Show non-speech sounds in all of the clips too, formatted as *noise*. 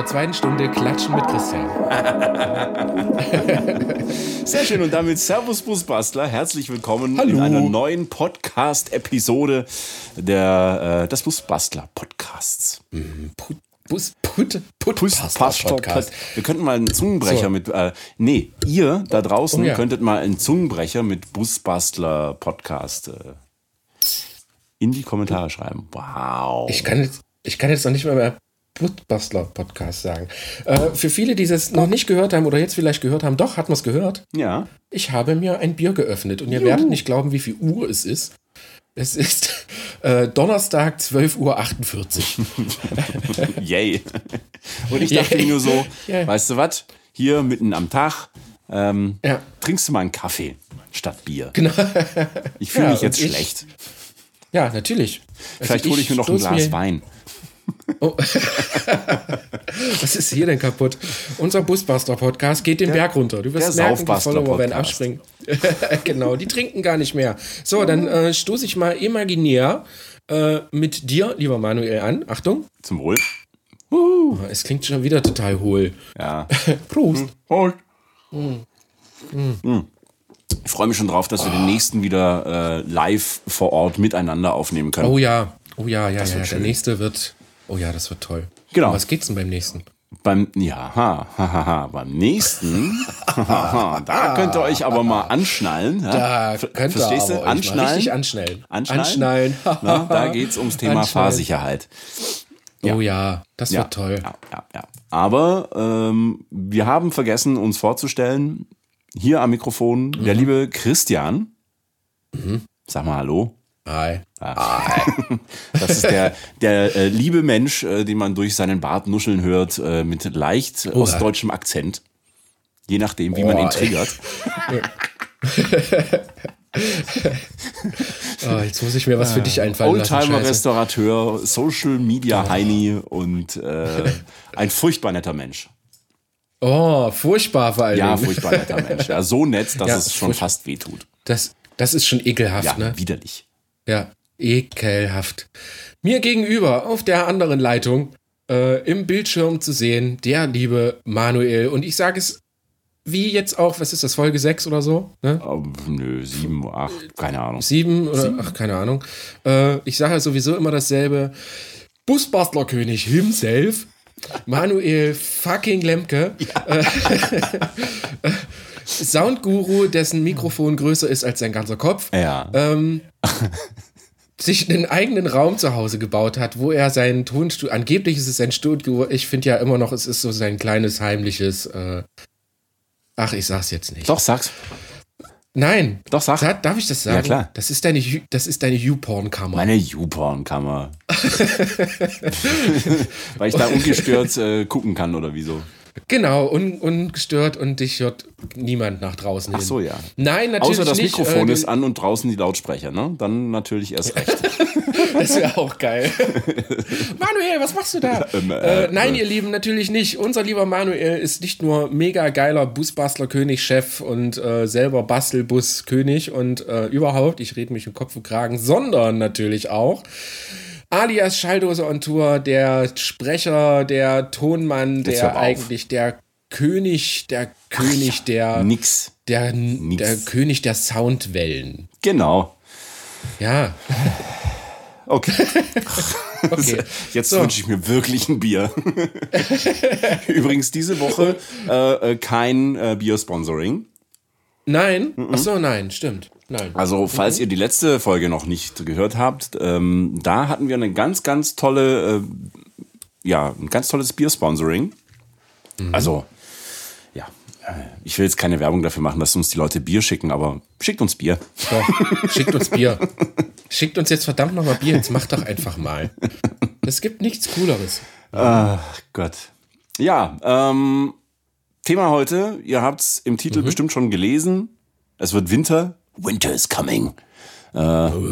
der zweiten Stunde Klatschen mit Christian. *laughs* Sehr schön und damit Servus Busbastler, herzlich willkommen Hallo. in einer neuen Podcast-Episode der äh, des Busbastler Podcasts. Put, Bus, Put, Put, Pastor Podcast. Wir könnten mal einen Zungenbrecher So. mit, äh, nee, ihr da draußen Oh ja. könntet mal einen Zungenbrecher mit Busbastler Podcast äh, in die Kommentare schreiben. Wow. Ich kann jetzt, ich kann jetzt noch nicht mal mehr Putbastler Podcast sagen. Äh, für viele, die es noch nicht gehört haben oder jetzt vielleicht gehört haben, doch, hat man es gehört. ja. Ich habe mir ein Bier geöffnet und ihr werdet nicht glauben, wie viel Uhr es ist. Es ist äh, Donnerstag 12.48 Uhr. *laughs* Yay. *laughs* Und ich dachte Yay. mir nur so, Yay. weißt du was? Hier mitten am Tag ähm, Ja. trinkst du mal einen Kaffee statt Bier. Genau. Ich fühle Ja, mich jetzt und ich- schlecht. Ja, natürlich. Also Vielleicht hole ich mir noch ein Glas Wein. Oh. *laughs* Was ist hier denn kaputt? Unser Busbuster-Podcast geht den Berg runter. Du wirst der merken, die Follower werden abspringen. *laughs* genau, die trinken gar nicht mehr. So, dann äh, stoße ich mal imaginär äh, mit dir, lieber Manuel, an. Achtung. Zum Wohl. Oh, es klingt schon wieder total hohl. Ja. *laughs* Prost. Ich freue mich schon drauf, dass wir den nächsten wieder äh, live vor Ort miteinander aufnehmen können. Oh ja, oh ja, ja, ja. Der nächste wird. Oh ja, das wird toll. Genau. Um was geht's denn beim nächsten? Beim, ja, ha, ha, ha, ha, beim nächsten, da könnt ihr euch aber mal anschnallen. Ja? Da könnt ihr Verstehst aber du? Anschnallen. richtig anschnallen. Anschnallen. Anschnallen. Na, da *laughs* geht's ums Thema. Fahrsicherheit. Ja. Oh ja, das Ja, wird toll. Ja, ja, ja. Aber ähm, wir haben vergessen, uns vorzustellen. Hier am Mikrofon Mhm. der liebe Christian. Sag mal Hallo. Hi. *laughs* Das ist der, der äh, liebe Mensch, äh, den man durch seinen Bart nuscheln hört, äh, mit leicht ostdeutschem Akzent. Je nachdem, wie man Oh, ihn ey. triggert. *laughs* Oh, jetzt muss ich mir was für dich einfallen. Oldtimer-Restaurateur, Social Media Heini und äh, ein furchtbar netter Mensch. Oh, furchtbar vor allen Ja, furchtbar netter Mensch. Ja, so nett, dass Ja, es schon fast wehtut. Das, das ist schon ekelhaft, Ja, ne? widerlich. Ja, ekelhaft. Mir gegenüber auf der anderen Leitung äh, im Bildschirm zu sehen, der liebe Manuel. Und ich sage es wie jetzt auch, was ist das, Folge 6 oder so? Ne? Oh, nö, sieben, acht, keine Ahnung. Sieben oder ach, keine Ahnung. Äh, ich sage sowieso immer dasselbe. Busbastlerkönig himself. Manuel fucking Lemke. *laughs* Äh, *laughs* Soundguru, dessen Mikrofon größer ist als sein ganzer Kopf. Ja. ähm, *laughs* sich einen eigenen Raum zu Hause gebaut hat, wo er sein Tonstudio, angeblich ist es sein Studio, ich finde ja immer noch, es ist so sein kleines heimliches, äh, ach, ich sag's jetzt nicht. Doch, sag's. Nein. Doch, sag. Da, darf ich das sagen? Ja, klar. Das ist deine, Ju- das ist deine YouPorn-Kammer. Meine YouPorn-Kammer. *laughs* Weil ich da ungestört äh, gucken kann oder wieso. Genau, un, ungestört und dich hört niemand nach draußen Ach hin. so, ja. Nein, natürlich Außer das nicht. Mikrofon äh, ist an und draußen die Lautsprecher, ne? Dann natürlich erst recht. *laughs* *laughs* Das wäre auch geil. *laughs* Manuel, was machst du da? Ähm, äh, äh, nein, ihr Lieben, natürlich nicht. Unser lieber Manuel ist nicht nur mega geiler Busbastler-König, Chef und äh, selber Bastelbus-König und äh, überhaupt, ich rede mich im Kopf und Kragen, sondern natürlich auch alias Schalldose on Tour, der Sprecher, der Tonmann, der eigentlich der König, der König der, Nix. der, der König der Soundwellen. Genau. Ja, *laughs* Okay. okay. Jetzt So. wünsche ich mir wirklich ein Bier. *laughs* Übrigens diese Woche äh, äh, kein äh, Bier-Sponsoring. Nein? Mhm. Ach so, nein, stimmt. Nein. Also, falls ihr die letzte Folge noch nicht gehört habt, ähm, da hatten wir eine ganz, ganz tolle, äh, ja, ein ganz tolles Bier-Sponsoring. Also, ja, äh, ich will jetzt keine Werbung dafür machen, dass uns die Leute Bier schicken, aber schickt uns Bier. Doch, schickt uns Bier. Schickt uns jetzt verdammt nochmal Bier. Jetzt macht doch einfach mal. Es gibt nichts Cooleres. Ach Gott. Ja, ähm, Thema heute, ihr habt's im Titel bestimmt schon gelesen. Es wird Winter. Winter is coming. Äh,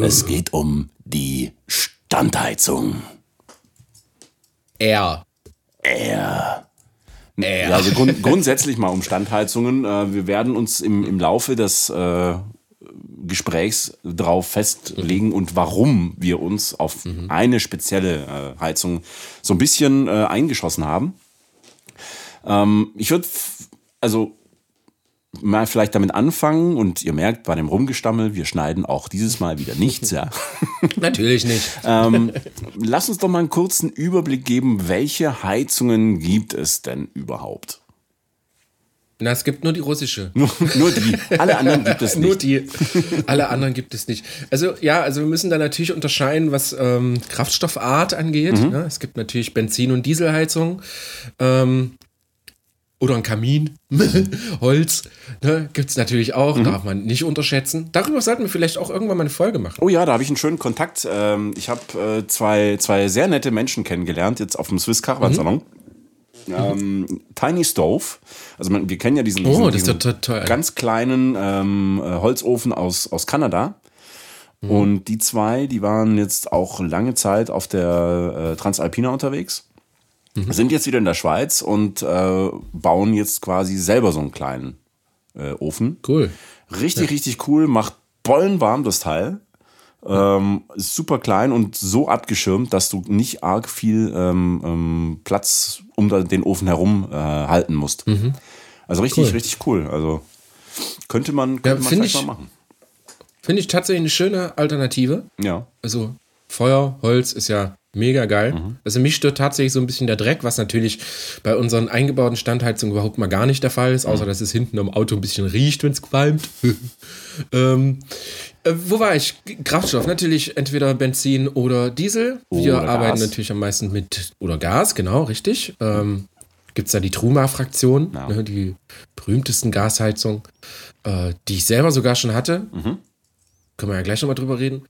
Es geht um die Standheizung. Er. Ja, also grund *laughs* grundsätzlich mal um Standheizungen. Äh, wir werden uns im, im Laufe des äh, Gesprächs drauf festlegen und warum wir uns auf eine spezielle äh, Heizung so ein bisschen äh, eingeschossen haben. Ähm, ich würde, also mal vielleicht damit anfangen und ihr merkt bei dem Rumgestammel, wir schneiden auch dieses Mal wieder nichts, ja. *laughs* Natürlich nicht. ähm, lass uns doch mal einen kurzen Überblick geben, welche Heizungen gibt es denn überhaupt? Na, es gibt nur die russische. *laughs* Nur, nur die. Alle anderen gibt es *laughs* nicht. nur die. Alle anderen gibt es nicht. Also ja, also wir müssen da natürlich unterscheiden, was ähm, Kraftstoffart angeht. Mhm. Ne? Es gibt natürlich Benzin- und Dieselheizung. Ähm, oder ein Kamin, *laughs* Holz, ne, gibt es natürlich auch, mhm. darf man nicht unterschätzen. Darüber sollten wir vielleicht auch irgendwann mal eine Folge machen. Oh ja, da habe ich einen schönen Kontakt. Ähm, ich habe äh, zwei, zwei sehr nette Menschen kennengelernt, jetzt auf dem Swiss Caravan Salon. Mhm. Ähm, Tiny Stove, also man, wir kennen ja diesen, oh, diesen, diesen ganz kleinen ähm, äh, Holzofen aus, aus Kanada. Mhm. Und die zwei, die waren jetzt auch lange Zeit auf der äh, Transalpina unterwegs mhm. sind jetzt wieder in der Schweiz und äh, bauen jetzt quasi selber so einen kleinen äh, Ofen. Cool. Richtig, ja. richtig cool, macht bollenwarm das Teil. Ähm, ist super klein und so abgeschirmt, dass du nicht arg viel ähm, ähm, Platz um den Ofen herum äh, halten musst. Mhm. Also richtig, cool. richtig cool. Also könnte man, könnte ja, man vielleicht ich, mal machen. Finde ich tatsächlich eine schöne Alternative. Ja. Also Feuer, Holz ist ja Mega geil. Mhm. Also mich stört tatsächlich so ein bisschen der Dreck, was natürlich bei unseren eingebauten Standheizungen überhaupt mal gar nicht der Fall ist, außer mhm. dass es hinten am Auto ein bisschen riecht, wenn es qualmt. *laughs* ähm, äh, wo war ich? Kraftstoff, natürlich entweder Benzin oder Diesel. Wir oder arbeiten Gas. natürlich am meisten mit, oder Gas, genau, richtig. Ähm, Gibt es da die Truma-Fraktion, ja. ne, die berühmtesten Gasheizungen, äh, die ich selber sogar schon hatte. Mhm. Können wir ja gleich nochmal drüber reden.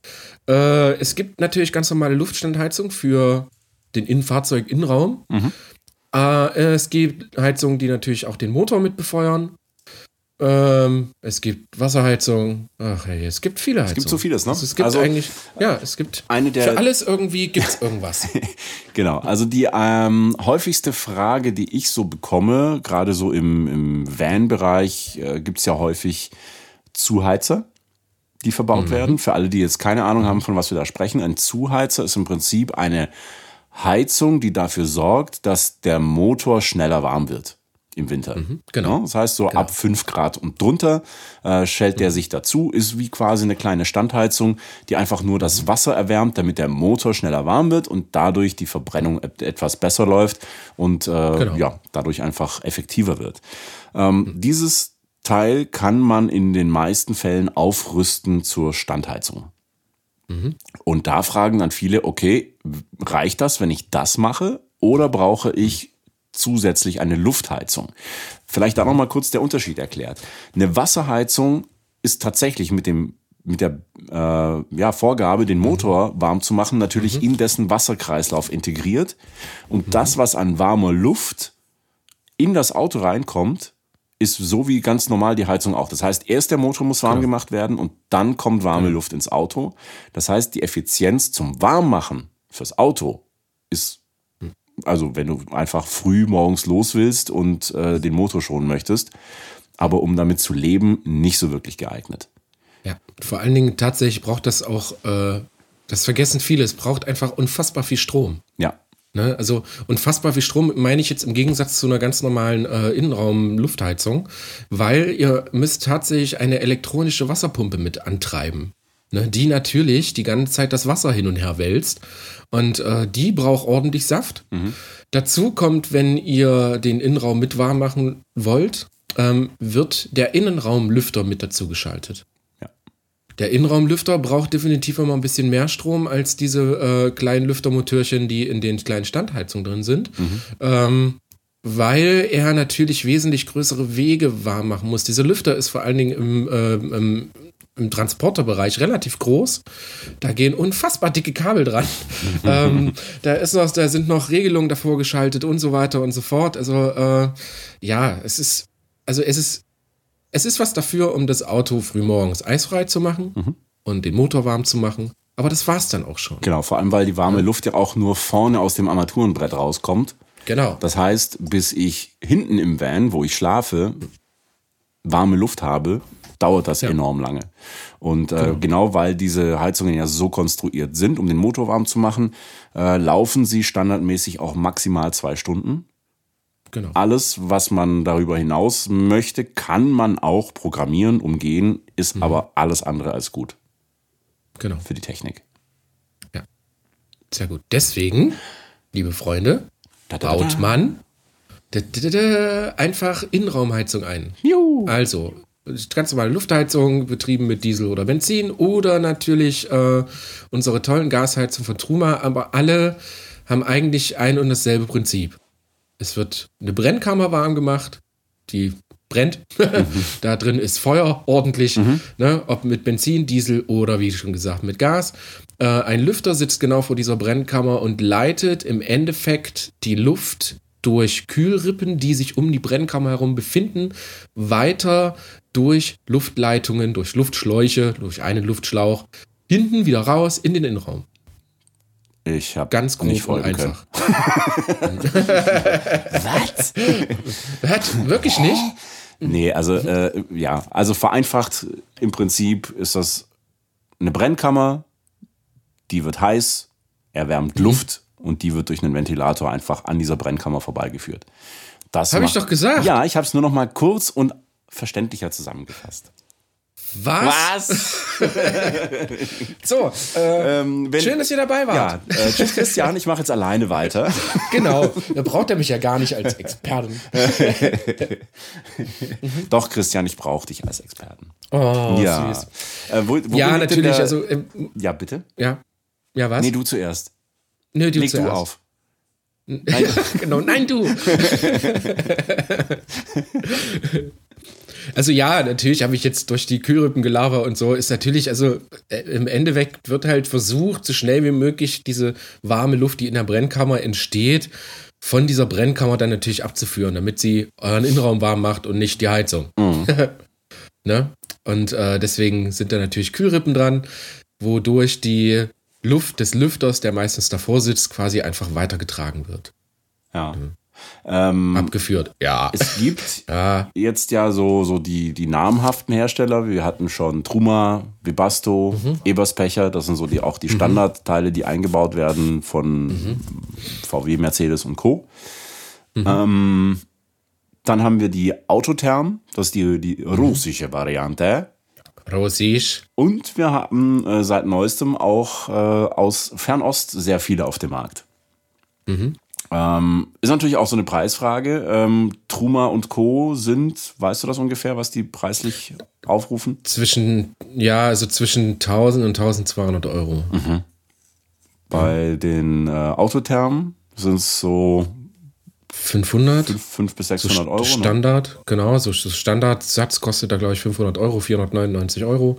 Äh, es gibt natürlich ganz normale Luftstandheizung für den Innenfahrzeug-Innenraum. Mhm. Äh, es gibt Heizungen, die natürlich auch den Motor mit befeuern. Ähm, es gibt Wasserheizung. Ach hey, es gibt viele Heizungen. Es gibt so vieles, ne? Also es gibt also, eigentlich, ja, es gibt eine der für alles irgendwie gibt es *laughs* irgendwas. genau, also die ähm, häufigste Frage, die ich so bekomme, gerade so im, im Van-Bereich, äh, gibt es ja häufig Zuheizer die verbaut mhm. werden. Für alle, die jetzt keine Ahnung haben, von was wir da sprechen, ein Zuheizer ist im Prinzip eine Heizung, die dafür sorgt, dass der Motor schneller warm wird im Winter. Mhm, genau. Das heißt, so genau. ab 5 Grad und drunter äh, schält mhm. der sich dazu, ist wie quasi eine kleine Standheizung, die einfach nur das Wasser erwärmt, damit der Motor schneller warm wird und dadurch die Verbrennung etwas besser läuft und äh, genau. ja, dadurch einfach effektiver wird. Ähm, mhm. Dieses Teil kann man in den meisten Fällen aufrüsten zur Standheizung. Mhm. Und da fragen dann viele, okay, reicht das, wenn ich das mache? Oder brauche ich zusätzlich eine Luftheizung? Vielleicht da noch mal kurz der Unterschied erklärt. Eine Wasserheizung ist tatsächlich mit dem mit der äh, ja, Vorgabe, den Motor mhm. warm zu machen, natürlich mhm. in dessen Wasserkreislauf integriert. Und mhm. das, was an warmer Luft in das Auto reinkommt, ist so wie ganz normal die Heizung auch. Das heißt, erst der Motor muss warm ja. gemacht werden und dann kommt warme. Luft ins Auto. Das heißt, die Effizienz zum Warmmachen fürs Auto ist, also wenn du einfach früh morgens los willst und äh, den Motor schonen möchtest, aber um damit zu leben, nicht so wirklich geeignet. Ja, vor allen Dingen tatsächlich braucht das auch, äh, das vergessen viele, es braucht einfach unfassbar viel Strom. Ja. Ne? Also unfassbar viel Strom meine ich jetzt im Gegensatz zu einer ganz normalen äh, Innenraum-Luftheizung, weil ihr müsst tatsächlich eine elektronische Wasserpumpe mit antreiben. Ne? Die natürlich die ganze Zeit das Wasser hin und her wälzt. Und äh, die braucht ordentlich Saft. Mhm. Dazu kommt, wenn ihr den Innenraum mit warm machen wollt, ähm, wird der Innenraumlüfter mit dazu geschaltet. Der Innenraumlüfter braucht definitiv immer ein bisschen mehr Strom als diese äh, kleinen Lüftermotörchen, die in den kleinen Standheizungen drin sind. Mhm. Ähm, weil er natürlich wesentlich größere Wege warm machen muss. Dieser Lüfter ist vor allen Dingen im, äh, im, im Transporterbereich relativ groß. Da gehen unfassbar dicke Kabel dran. *laughs* ähm, da, ist noch, da sind noch Regelungen davor geschaltet und so weiter und so fort. Also äh, ja, es ist, also es ist es ist was dafür, um das Auto frühmorgens eisfrei zu machen mhm. und den Motor warm zu machen. Aber das war es dann auch schon. Genau, vor allem, weil die warme. Luft ja auch nur vorne aus dem Armaturenbrett rauskommt. Genau. Das heißt, bis ich hinten im Van, wo ich schlafe, warme Luft habe, dauert das ja. enorm lange. Und äh, genau. genau. weil diese Heizungen ja so konstruiert sind, um den Motor warm zu machen, äh, laufen sie standardmäßig auch maximal zwei Stunden. Genau. Alles, was man darüber hinaus möchte, kann man auch programmieren, umgehen, ist mhm. aber alles andere als gut. Genau. Für die Technik. Ja. Sehr gut. Deswegen, liebe Freunde, da, da, da, baut man einfach Innenraumheizung ein. Juhu. Also, ganz normale Luftheizung, betrieben mit Diesel oder Benzin oder natürlich äh, unsere tollen Gasheizungen von Truma, aber alle haben eigentlich ein und dasselbe Prinzip. Es wird eine Brennkammer warm gemacht, die brennt. Mhm. *laughs* da drin ist Feuer ordentlich, mhm. ne, ob mit Benzin, Diesel oder wie schon gesagt mit Gas. Äh, ein Lüfter sitzt genau vor dieser Brennkammer und leitet im Endeffekt die Luft durch Kühlrippen, die sich um die Brennkammer herum befinden, weiter durch Luftleitungen, durch Luftschläuche, durch einen Luftschlauch, hinten wieder raus in den Innenraum. Ich habe ganz grob nicht und einfach. *laughs* Was? Was? Wirklich nicht? Nee, also äh, ja, also vereinfacht im Prinzip ist das eine Brennkammer, die wird heiß, erwärmt mhm. Luft und die wird durch einen Ventilator einfach an dieser Brennkammer vorbeigeführt. Das habe ich doch gesagt. Ja, ich habe es nur noch mal kurz und verständlicher zusammengefasst. Was? Was? *laughs* so, äh, ähm, wenn, schön, dass ihr dabei wart. Ja, äh, tschüss Christian, ich mache jetzt alleine weiter. *laughs* genau, da braucht er mich ja gar nicht als Experten. *laughs* Doch, Christian, ich brauche dich als Experten. Oh, ja. süß. Äh, wo, wo ja, natürlich. Der, also, ähm, ja, bitte? Ja. Ja, was? Nee, du zuerst. Nö, du Leg zuerst. du auf. Nein. genau, nein, du. Also ja, natürlich habe ich jetzt durch die Kühlrippengelaber und so, ist natürlich, also äh, im Endeffekt wird halt versucht, so schnell wie möglich diese warme Luft, die in der Brennkammer entsteht, von dieser Brennkammer dann natürlich abzuführen, damit sie euren Innenraum warm macht und nicht die Heizung. Mhm. *laughs* ne? Und äh, deswegen sind da natürlich Kühlrippen dran, wodurch die Luft des Lüfters, der meistens davor sitzt, quasi einfach weitergetragen wird. Ja. Mhm. Ähm, Abgeführt, ja. Es gibt *laughs* ja. jetzt ja so, so die, die namhaften Hersteller. Wir hatten schon Truma, Webasto, mhm. Eberspecher. Das sind so die, auch die mhm. Standardteile, die eingebaut werden von mhm. VW, Mercedes und Co. Mhm. Ähm, dann haben wir die Autotherm. Das ist die, die mhm. russische Variante. Russisch. Und wir haben äh, seit neuestem auch äh, aus Fernost sehr viele auf dem Markt. Mhm. Ähm, ist natürlich auch so eine Preisfrage. Ähm, Truma und Co. sind, weißt du das ungefähr, was die preislich aufrufen? Zwischen, ja, also zwischen 1000 und 1200 Euro. Mhm. Bei den äh, Autothermen sind es so 500? 5 bis 600 so Euro. Ne? Standard, ne? genau. So Standardsatz kostet da, glaube ich, 500 Euro, 499 Euro.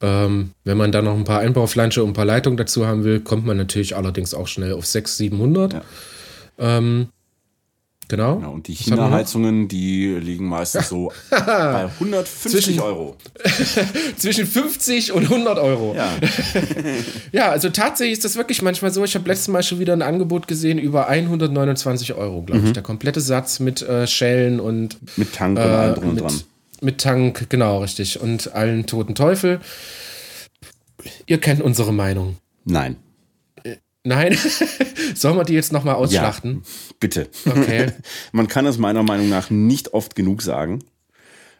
Ähm, wenn man dann noch ein paar Einbauflansche und ein paar Leitungen dazu haben will, kommt man natürlich allerdings auch schnell auf 600, 700. Ja. Ähm, genau. genau. Und die China-Heizungen, die liegen meistens so *laughs* bei 150 zwischen, Euro. *laughs* zwischen 50 und 100 Euro. Ja. *laughs* ja, also tatsächlich ist das wirklich manchmal so. Ich habe letztes Mal schon wieder ein Angebot gesehen über 129 Euro, glaube mhm. ich. Der komplette Satz mit äh, Schellen und. Mit Tank und äh, allem drum und dran. Mit Tank, genau, richtig. Und allen toten Teufel. Ihr kennt unsere Meinung. Nein. Nein? *laughs* Sollen wir die jetzt nochmal ausschlachten? Ja, bitte. Okay. *laughs* Man kann es meiner Meinung nach nicht oft genug sagen.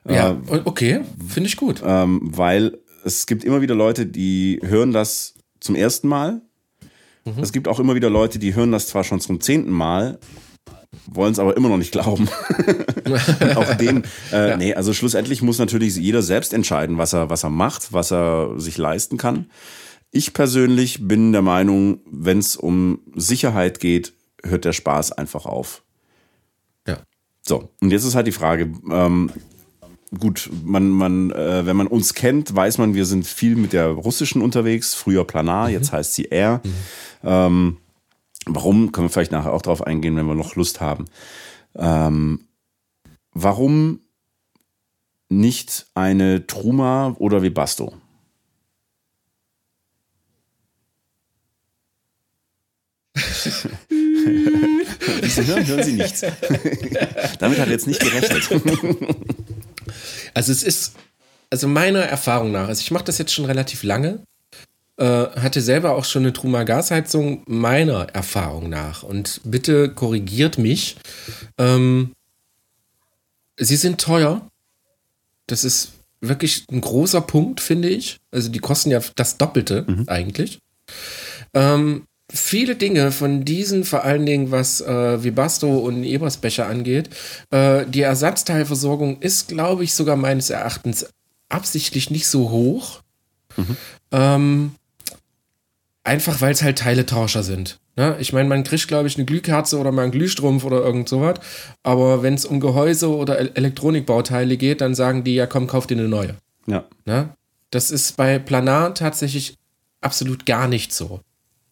Ja, äh, okay, finde ich gut. Ähm, weil es gibt immer wieder Leute, die hören das zum ersten Mal. Mhm. Es gibt auch immer wieder Leute, die hören das zwar schon zum zehnten Mal, wollen es aber immer noch nicht glauben. *laughs* auch den, äh, ja. nee, also schlussendlich muss natürlich jeder selbst entscheiden, was er, was er macht, was er sich leisten kann. Ich persönlich bin der Meinung, wenn es um Sicherheit geht, hört der Spaß einfach auf. Ja. So, und jetzt ist halt die Frage, ähm, gut, man, man, äh, wenn man uns kennt, weiß man, wir sind viel mit der russischen unterwegs, früher Planar, mhm. jetzt heißt sie Air. Mhm. Ähm, warum, können wir vielleicht nachher auch drauf eingehen, wenn wir noch Lust haben. Ähm, warum nicht eine Truma oder Webasto? Sie hören, hören Sie nichts. *laughs* Damit hat er jetzt nicht gerechnet. Also es ist, also meiner Erfahrung nach, also ich mache das jetzt schon relativ lange äh, hatte selber auch schon eine Truma Gasheizung meiner Erfahrung nach. Und bitte korrigiert mich. Ähm, sie sind teuer. Das ist wirklich ein großer Punkt, finde ich. Also die kosten ja das Doppelte mhm. eigentlich. Ähm, viele Dinge von diesen, vor allen Dingen was äh, Vibasto und Ebersbecher angeht, äh, die Ersatzteilversorgung ist, glaube ich, sogar meines Erachtens absichtlich nicht so hoch. Mhm. Ähm, einfach weil es halt Teiletauscher sind. Ne? Ich meine, man kriegt, glaube ich, eine Glühkerze oder mal einen Glühstrumpf oder irgend sowas. Aber wenn es um Gehäuse oder Elektronikbauteile geht, dann sagen die, ja komm, kauf dir eine neue. Ja. Ne? Das ist bei Planar tatsächlich absolut gar nicht so.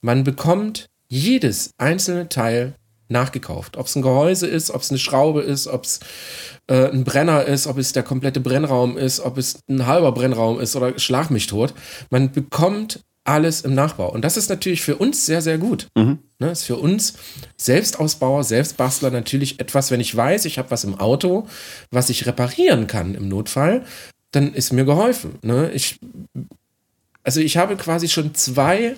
Man bekommt jedes einzelne Teil nachgekauft. Ob es ein Gehäuse ist, ob es eine Schraube ist, ob es äh, ein Brenner ist, ob es der komplette Brennraum ist, ob es ein halber Brennraum ist oder schlag mich tot. Man bekommt alles im Nachbau. Und das ist natürlich für uns sehr, sehr gut. Mhm. Ne, ist für uns Selbstausbauer, Selbstbastler natürlich etwas, wenn ich weiß, ich habe was im Auto, was ich reparieren kann im Notfall, dann ist mir geholfen. Ne? Ich also ich habe quasi schon zwei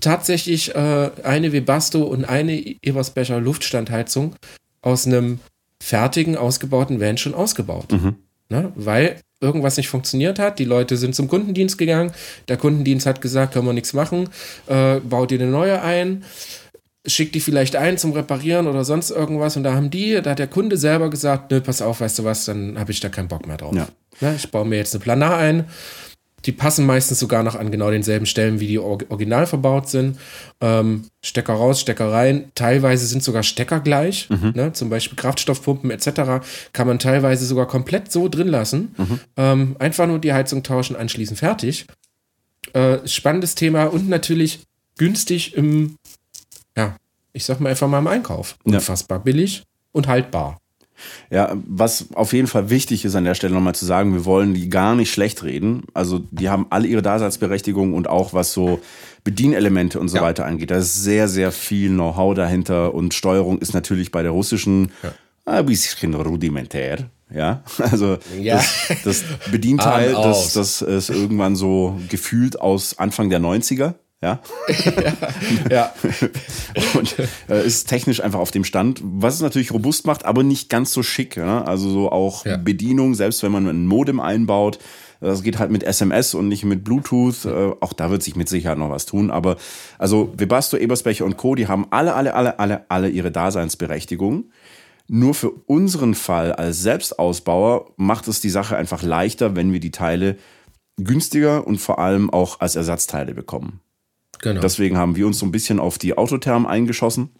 tatsächlich äh, eine Webasto und eine Ebersbecher Luftstandheizung aus einem fertigen, ausgebauten Van schon ausgebaut. Mhm. Ne? Weil irgendwas nicht funktioniert hat. Die Leute sind zum Kundendienst gegangen. Der Kundendienst hat gesagt, können wir nichts machen. Äh, baut ihr eine neue ein. Schickt die vielleicht ein zum Reparieren oder sonst irgendwas. Und da haben die, da hat der Kunde selber gesagt, nö, pass auf, weißt du was, dann habe ich da keinen Bock mehr drauf. Ja. Ne? Ich baue mir jetzt eine Planar ein die passen meistens sogar noch an genau denselben Stellen, wie die original verbaut sind. Ähm, Stecker raus, Stecker rein. Teilweise sind sogar Stecker gleich. Mhm. Ne? Zum Beispiel Kraftstoffpumpen etc. kann man teilweise sogar komplett so drin lassen. Mhm. Ähm, einfach nur die Heizung tauschen, anschließend fertig. Äh, spannendes Thema und natürlich günstig im, ja, ich sag mal einfach mal im Einkauf. Unfassbar ja. billig und haltbar. Ja, was auf jeden Fall wichtig ist an der Stelle nochmal zu sagen, wir wollen die gar nicht schlecht reden. Also die haben alle ihre Daseinsberechtigung und auch was so Bedienelemente und so ja. weiter angeht. Da ist sehr, sehr viel Know-how dahinter und Steuerung ist natürlich bei der russischen ja. ein bisschen rudimentär. Ja, *laughs* also ja. Das, das *laughs* Bedienteil, das, das ist irgendwann so gefühlt aus Anfang der 90er. *laughs* Ja. ja. *laughs* Und äh, ist technisch einfach auf dem Stand, was es natürlich robust macht, aber nicht ganz so schick. Ja? Also so auch ja. Bedienung, selbst wenn man ein Modem einbaut, das geht halt mit SMS und nicht mit Bluetooth. Äh, auch da wird sich mit Sicherheit noch was tun. Aber also Webasto, Ebersbecher und Co., die haben alle, alle, alle, alle, alle ihre Daseinsberechtigung. Nur für unseren Fall als Selbstausbauer macht es die Sache einfach leichter, wenn wir die Teile günstiger und vor allem auch als Ersatzteile bekommen. Genau. Deswegen haben wir uns so ein bisschen auf die Autotherm eingeschossen.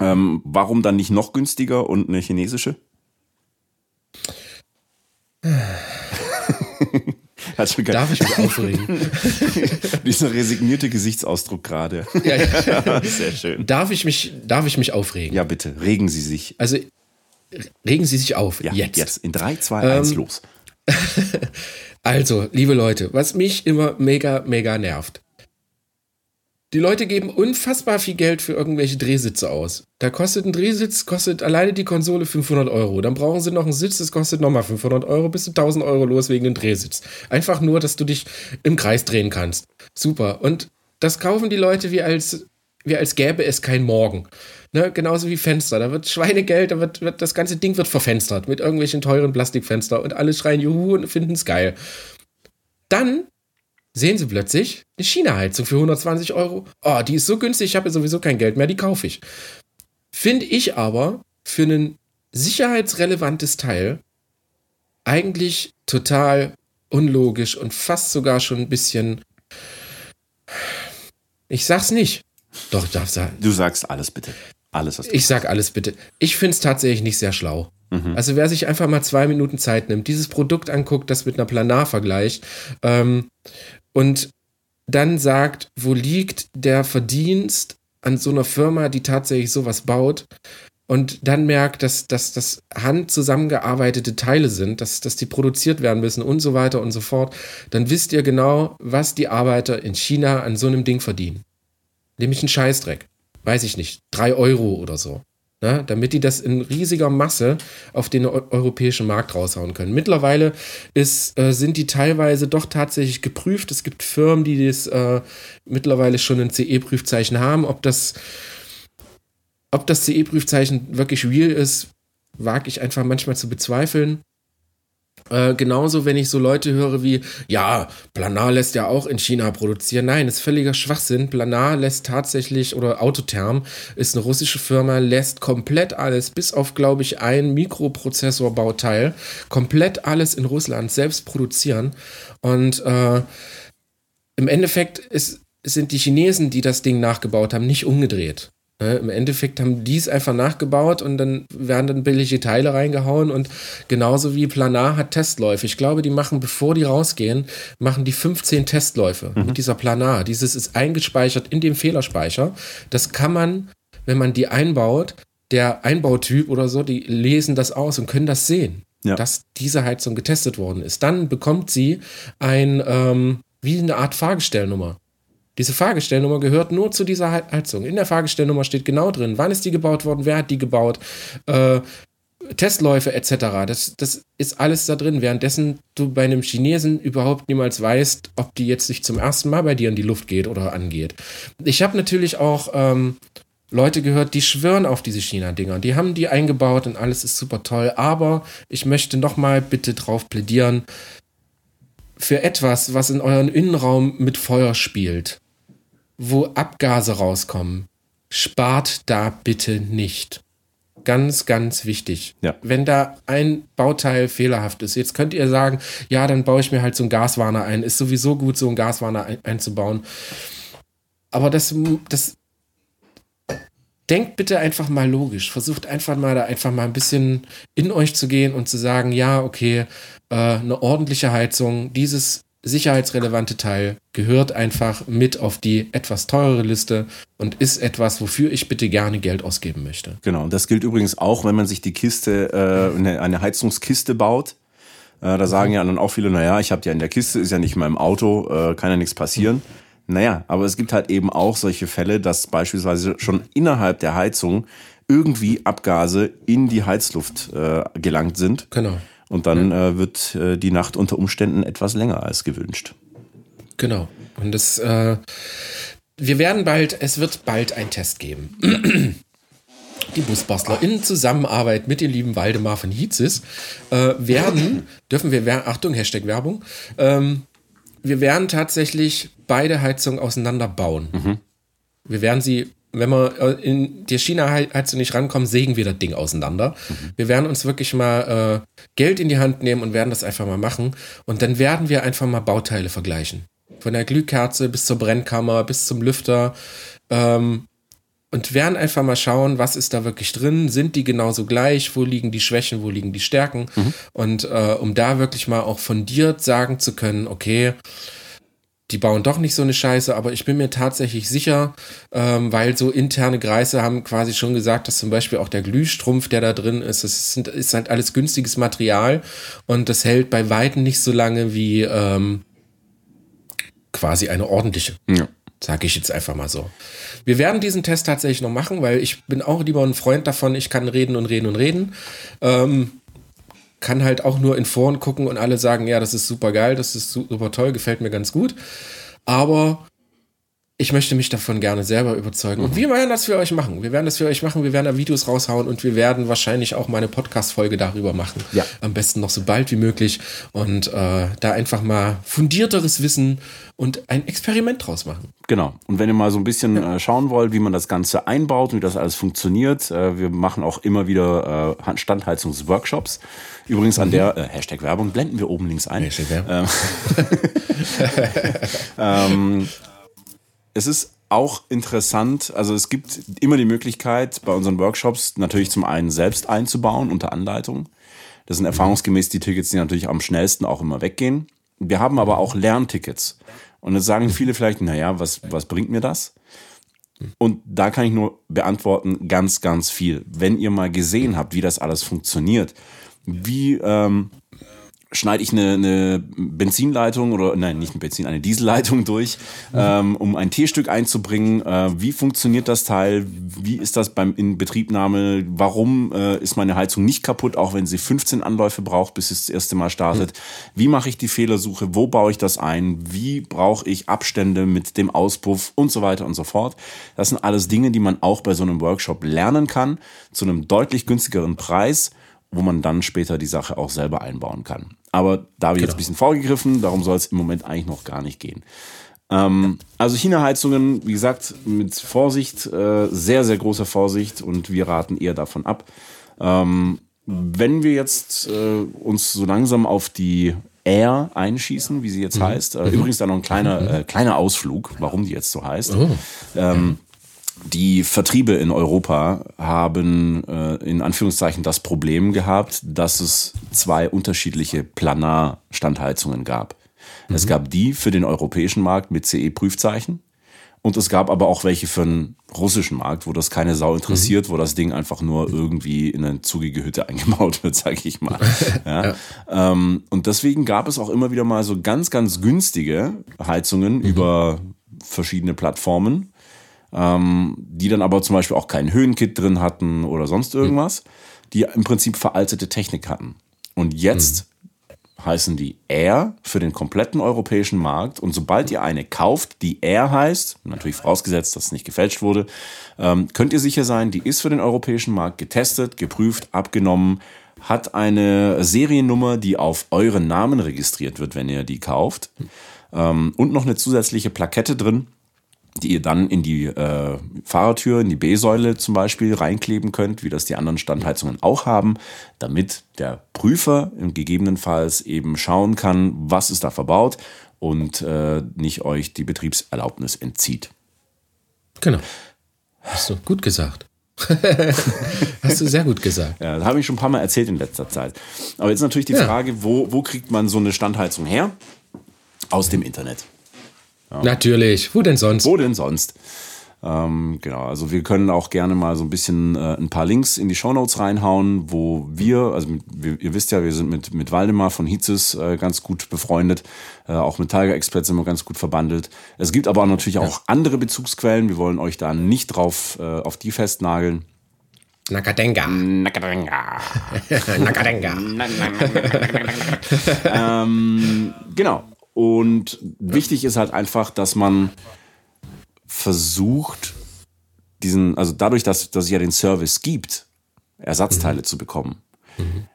Ähm, warum dann nicht noch günstiger und eine chinesische? *sighs* Darf ich mich aufregen? *laughs* Dieser resignierte Gesichtsausdruck gerade. *laughs* Ja, ja. Sehr schön. Darf ich, mich, darf ich mich aufregen? Ja, bitte, regen Sie sich. Also, regen Sie sich auf. Ja, jetzt. Jetzt in 3, 2, 1 los. *laughs* also, liebe Leute, was mich immer mega, mega nervt. Die Leute geben unfassbar viel Geld für irgendwelche Drehsitze aus. Da kostet ein Drehsitz, kostet alleine die Konsole 500 Euro. Dann brauchen sie noch einen Sitz, das kostet nochmal 500 Euro, bis zu 1000 Euro los wegen dem Drehsitz. Einfach nur, dass du dich im Kreis drehen kannst. Super. Und das kaufen die Leute wie als, wie als gäbe es kein Morgen. Ne, genauso wie Fenster. Da wird Schweinegeld, da wird, wird das ganze Ding wird verfenstert mit irgendwelchen teuren Plastikfenster und alle schreien Juhu und finden es geil. Dann sehen sie plötzlich eine China-Heizung für 120 Euro. Oh, die ist so günstig, ich habe ja sowieso kein Geld mehr, die kaufe ich. Finde ich aber für ein sicherheitsrelevantes Teil eigentlich total unlogisch und fast sogar schon ein bisschen. Ich sag's nicht. Doch, ich darf sagen. Du sagst alles bitte. Alles, was du Ich sag alles bitte. Ich finde es tatsächlich nicht sehr schlau. Mhm. Also wer sich einfach mal zwei Minuten Zeit nimmt, dieses Produkt anguckt, das mit einer Planar vergleicht ähm, und dann sagt, wo liegt der Verdienst an so einer Firma, die tatsächlich sowas baut und dann merkt, dass, dass das Hand zusammengearbeitete Teile sind, dass, dass die produziert werden müssen und so weiter und so fort, dann wisst ihr genau, was die Arbeiter in China an so einem Ding verdienen. Nämlich einen Scheißdreck. Weiß ich nicht. Drei Euro oder so. Ne, damit die das in riesiger Masse auf den europäischen Markt raushauen können. Mittlerweile ist, äh, sind die teilweise doch tatsächlich geprüft. Es gibt Firmen, die das äh, mittlerweile schon ein CE-Prüfzeichen haben. Ob das, ob das CE-Prüfzeichen wirklich real ist, wage ich einfach manchmal zu bezweifeln. Äh, genauso, wenn ich so Leute höre wie, ja, Planar lässt ja auch in China produzieren. Nein, ist völliger Schwachsinn. Planar lässt tatsächlich, oder Autotherm ist eine russische Firma, lässt komplett alles, bis auf, glaube ich, ein Mikroprozessorbauteil, komplett alles in Russland selbst produzieren. Und äh, im Endeffekt ist, sind die Chinesen, die das Ding nachgebaut haben, nicht umgedreht. Ne, Im Endeffekt haben die es einfach nachgebaut und dann werden dann billige Teile reingehauen und genauso wie Planar hat Testläufe. Ich glaube, die machen, bevor die rausgehen, machen die 15 Testläufe mhm. mit dieser Planar. Dieses ist eingespeichert in dem Fehlerspeicher. Das kann man, wenn man die einbaut, der Einbautyp oder so, die lesen das aus und können das sehen, ja. dass diese Heizung getestet worden ist. Dann bekommt sie ein, ähm, wie eine Art Fahrgestellnummer. Diese Fahrgestellnummer gehört nur zu dieser Heizung. In der Fahrgestellnummer steht genau drin, wann ist die gebaut worden, wer hat die gebaut, äh, Testläufe etc. Das, das ist alles da drin, währenddessen du bei einem Chinesen überhaupt niemals weißt, ob die jetzt nicht zum ersten Mal bei dir in die Luft geht oder angeht. Ich habe natürlich auch ähm, Leute gehört, die schwören auf diese China-Dinger. Die haben die eingebaut und alles ist super toll. Aber ich möchte nochmal bitte drauf plädieren, für etwas, was in euren Innenraum mit Feuer spielt, wo Abgase rauskommen, spart da bitte nicht. Ganz, ganz wichtig. Ja. Wenn da ein Bauteil fehlerhaft ist, jetzt könnt ihr sagen, ja, dann baue ich mir halt so einen Gaswarner ein. Ist sowieso gut, so einen Gaswarner ein, einzubauen. Aber das, das denkt bitte einfach mal logisch. Versucht einfach mal da einfach mal ein bisschen in euch zu gehen und zu sagen, ja, okay, äh, eine ordentliche Heizung, dieses sicherheitsrelevante Teil gehört einfach mit auf die etwas teurere Liste und ist etwas, wofür ich bitte gerne Geld ausgeben möchte. Genau, und das gilt übrigens auch, wenn man sich die Kiste, äh, eine, eine Heizungskiste baut. Äh, da sagen ja dann auch viele, naja, ich habe ja in der Kiste, ist ja nicht mal im Auto, äh, kann ja nichts passieren. Naja, aber es gibt halt eben auch solche Fälle, dass beispielsweise schon innerhalb der Heizung irgendwie Abgase in die Heizluft äh, gelangt sind. Genau. Und dann äh, wird äh, die Nacht unter Umständen etwas länger als gewünscht. Genau. Und das, äh, wir werden bald, es wird bald einen Test geben. *clears throat* die Busbastler in Zusammenarbeit mit dem lieben Waldemar von Hiezis äh, werden, *clears throat* dürfen wir, Achtung, Hashtag Werbung, ähm, wir werden tatsächlich beide Heizungen auseinanderbauen. Mhm. Wir werden sie wenn wir äh, in die China-Heizung nicht rankommen, sägen wir das Ding auseinander. Mhm. Wir werden uns wirklich mal äh, Geld in die Hand nehmen und werden das einfach mal machen. Und dann werden wir einfach mal Bauteile vergleichen. Von der Glühkerze bis zur Brennkammer, bis zum Lüfter. Ähm, und werden einfach mal schauen, was ist da wirklich drin, sind die genauso gleich, wo liegen die Schwächen, wo liegen die Stärken. Mhm. Und äh, um da wirklich mal auch fundiert sagen zu können, okay, die bauen doch nicht so eine Scheiße, aber ich bin mir tatsächlich sicher, ähm, weil so interne Kreise haben quasi schon gesagt, dass zum Beispiel auch der Glühstrumpf, der da drin ist, das ist, ist halt alles günstiges Material und das hält bei Weitem nicht so lange wie ähm, quasi eine ordentliche. Ja. Sage ich jetzt einfach mal so. Wir werden diesen Test tatsächlich noch machen, weil ich bin auch lieber ein Freund davon, ich kann reden und reden und reden. Ähm, kann halt auch nur in Foren gucken und alle sagen, ja, das ist super geil, das ist super toll, gefällt mir ganz gut. Aber ich möchte mich davon gerne selber überzeugen. Und wir werden das für euch machen. Wir werden das für euch machen. Wir werden da Videos raushauen und wir werden wahrscheinlich auch mal eine Podcast-Folge darüber machen. Ja. Am besten noch so bald wie möglich. Und äh, da einfach mal fundierteres Wissen und ein Experiment draus machen. Genau. Und wenn ihr mal so ein bisschen ja. äh, schauen wollt, wie man das Ganze einbaut und wie das alles funktioniert, äh, wir machen auch immer wieder äh, Standheizungsworkshops. Übrigens an mhm. der äh, Hashtag Werbung blenden wir oben links ein. Hashtag Werbung. Ähm, *laughs* *laughs* ähm, es ist auch interessant, also es gibt immer die Möglichkeit, bei unseren Workshops natürlich zum einen selbst einzubauen unter Anleitung. Das sind erfahrungsgemäß die Tickets, die natürlich am schnellsten auch immer weggehen. Wir haben aber auch Lerntickets. Und jetzt sagen viele vielleicht, naja, was, was bringt mir das? Und da kann ich nur beantworten, ganz, ganz viel. Wenn ihr mal gesehen habt, wie das alles funktioniert, wie ähm, schneide ich eine, eine Benzinleitung oder nein, nicht eine Benzin, eine Dieselleitung durch, ähm, um ein T-Stück einzubringen. Äh, wie funktioniert das Teil? Wie ist das beim Inbetriebnahme? Warum äh, ist meine Heizung nicht kaputt, auch wenn sie 15 Anläufe braucht, bis es das erste Mal startet? Wie mache ich die Fehlersuche? Wo baue ich das ein? Wie brauche ich Abstände mit dem Auspuff und so weiter und so fort? Das sind alles Dinge, die man auch bei so einem Workshop lernen kann, zu einem deutlich günstigeren Preis wo man dann später die Sache auch selber einbauen kann. Aber da habe ich genau. jetzt ein bisschen vorgegriffen, darum soll es im Moment eigentlich noch gar nicht gehen. Ähm, also China-Heizungen, wie gesagt, mit Vorsicht, äh, sehr, sehr großer Vorsicht und wir raten eher davon ab. Ähm, wenn wir jetzt äh, uns so langsam auf die Air einschießen, wie sie jetzt mhm. heißt, äh, mhm. übrigens da noch ein kleiner, mhm. äh, kleiner Ausflug, warum die jetzt so heißt. Oh. Ähm, die Vertriebe in Europa haben äh, in Anführungszeichen das Problem gehabt, dass es zwei unterschiedliche Planar-Standheizungen gab. Mhm. Es gab die für den europäischen Markt mit CE-Prüfzeichen und es gab aber auch welche für den russischen Markt, wo das keine Sau interessiert, mhm. wo das Ding einfach nur irgendwie in eine zugige Hütte *laughs* eingebaut wird, sage ich mal. *laughs* Ja. ja. Ähm, und deswegen gab es auch immer wieder mal so ganz, ganz günstige Heizungen mhm. über verschiedene Plattformen ähm, die dann aber zum Beispiel auch kein Höhenkit drin hatten oder sonst irgendwas, die im Prinzip veraltete Technik hatten. Und jetzt mhm. heißen die Air für den kompletten europäischen Markt. Und sobald ihr eine kauft, die Air heißt, natürlich vorausgesetzt, dass es nicht gefälscht wurde, ähm, könnt ihr sicher sein, die ist für den europäischen Markt getestet, geprüft, abgenommen, hat eine Seriennummer, die auf euren Namen registriert wird, wenn ihr die kauft. Ähm, und noch eine zusätzliche Plakette drin, die ihr dann in die äh, Fahrertür, in die B-Säule zum Beispiel reinkleben könnt, wie das die anderen Standheizungen auch haben, damit der Prüfer gegebenenfalls eben schauen kann, was ist da verbaut und äh, nicht euch die Betriebserlaubnis entzieht. Genau. Hast du gut gesagt. *laughs* Hast du sehr gut gesagt. Ja, das habe ich schon ein paar Mal erzählt in letzter Zeit. Aber jetzt natürlich die ja. Frage, wo, wo kriegt man so eine Standheizung her? Aus dem Internet. Ja. Natürlich. Wo denn sonst? Wo denn sonst? Ähm, genau, also wir können auch gerne mal so ein bisschen äh, ein paar Links in die Shownotes reinhauen, wo wir, also mit, wir, ihr wisst ja, wir sind mit, mit Waldemar von Hizis äh, ganz gut befreundet, äh, auch mit Tiger Expert sind wir ganz gut verbandelt. Es gibt aber natürlich auch ja. andere Bezugsquellen, wir wollen euch da nicht drauf äh, auf die festnageln. Nakadenga. Nakadenga. Nakadenga. ähm, genau. Und wichtig ist halt einfach, dass man versucht, diesen, also dadurch, dass, dass es ja den Service gibt, Ersatzteile mhm. zu bekommen, mhm.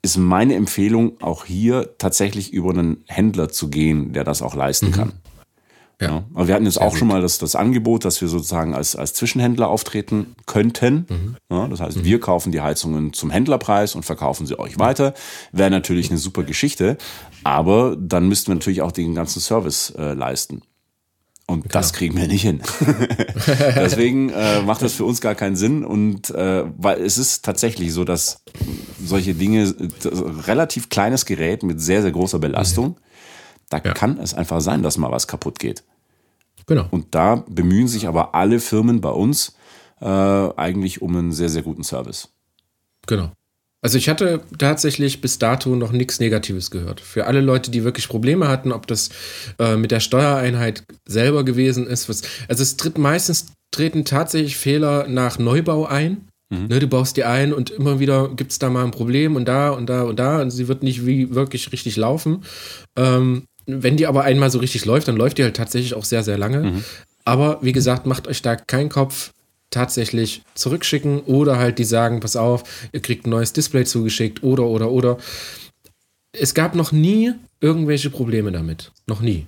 ist meine Empfehlung auch hier tatsächlich über einen Händler zu gehen, der das auch leisten mhm. kann. Ja. Aber wir hatten jetzt Sehr auch gut. schon mal das, das Angebot, dass wir sozusagen als, als Zwischenhändler auftreten könnten. Mhm. Ja, das heißt, mhm. wir kaufen die Heizungen zum Händlerpreis und verkaufen sie euch weiter. Wäre natürlich eine super Geschichte. Aber dann müssten wir natürlich auch den ganzen Service äh, leisten. Und genau. das kriegen wir nicht hin. *laughs* Deswegen äh, macht das für uns gar keinen Sinn. Und äh, weil es ist tatsächlich so, dass solche Dinge, relativ kleines Gerät mit sehr, sehr großer Belastung, da ja. kann es einfach sein, dass mal was kaputt geht. Genau. Und da bemühen sich aber alle Firmen bei uns äh, eigentlich um einen sehr, sehr guten Service. Genau. Also ich hatte tatsächlich bis dato noch nichts Negatives gehört. Für alle Leute, die wirklich Probleme hatten, ob das äh, mit der Steuereinheit selber gewesen ist. Was, also es tritt meistens treten tatsächlich Fehler nach Neubau ein. Mhm. Ne, du baust die ein und immer wieder gibt es da mal ein Problem und da und da und da und sie wird nicht wie wirklich richtig laufen. Ähm, wenn die aber einmal so richtig läuft, dann läuft die halt tatsächlich auch sehr, sehr lange. Mhm. Aber wie gesagt, macht euch da keinen Kopf tatsächlich zurückschicken oder halt die sagen, pass auf, ihr kriegt ein neues Display zugeschickt oder oder oder. Es gab noch nie irgendwelche Probleme damit. Noch nie.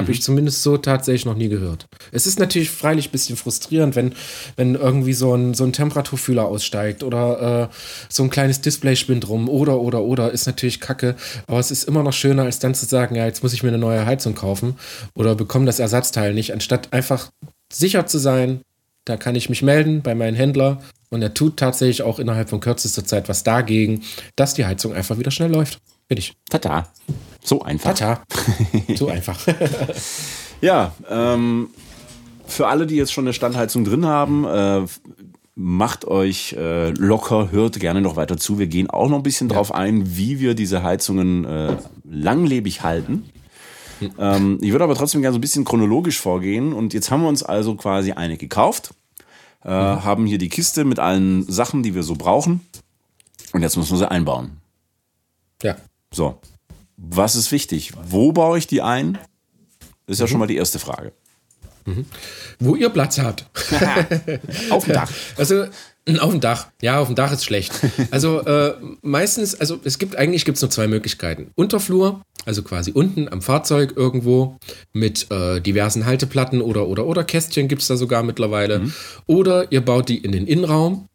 Habe mhm. ich zumindest so tatsächlich noch nie gehört. Es ist natürlich freilich ein bisschen frustrierend, wenn, wenn irgendwie so ein, so ein Temperaturfühler aussteigt oder äh, so ein kleines Display spinnt rum oder, oder, oder, ist natürlich kacke. Aber es ist immer noch schöner, als dann zu sagen, ja, jetzt muss ich mir eine neue Heizung kaufen oder bekomme das Ersatzteil nicht, anstatt einfach sicher zu sein, da kann ich mich melden bei meinem Händler und er tut tatsächlich auch innerhalb von kürzester Zeit was dagegen, dass die Heizung einfach wieder schnell läuft. Bin ich. Tata. So einfach. Tata. *laughs* So einfach. *laughs* ja, ähm, für alle, die jetzt schon eine Standheizung drin haben, äh, macht euch äh, locker, hört gerne noch weiter zu. Wir gehen auch noch ein bisschen ja. drauf ein, wie wir diese Heizungen äh, langlebig halten. Hm. Ähm, ich würde aber trotzdem gerne so ein bisschen chronologisch vorgehen. Und jetzt haben wir uns also quasi eine gekauft, äh, mhm. haben hier die Kiste mit allen Sachen, die wir so brauchen. Und jetzt müssen wir sie einbauen. Ja. So. Was ist wichtig? Wo baue ich die ein? Das ist mhm. ja schon mal die erste Frage. Mhm. Wo ihr Platz habt. *laughs* auf dem Dach. Also *laughs* auf dem Dach. Ja, auf dem Dach ist schlecht. Also äh, meistens, also es gibt eigentlich gibt's nur zwei Möglichkeiten. Unterflur, also quasi unten am Fahrzeug irgendwo mit äh, diversen Halteplatten oder oder oder Kästchen gibt es da sogar mittlerweile. Mhm. Oder ihr baut die in den Innenraum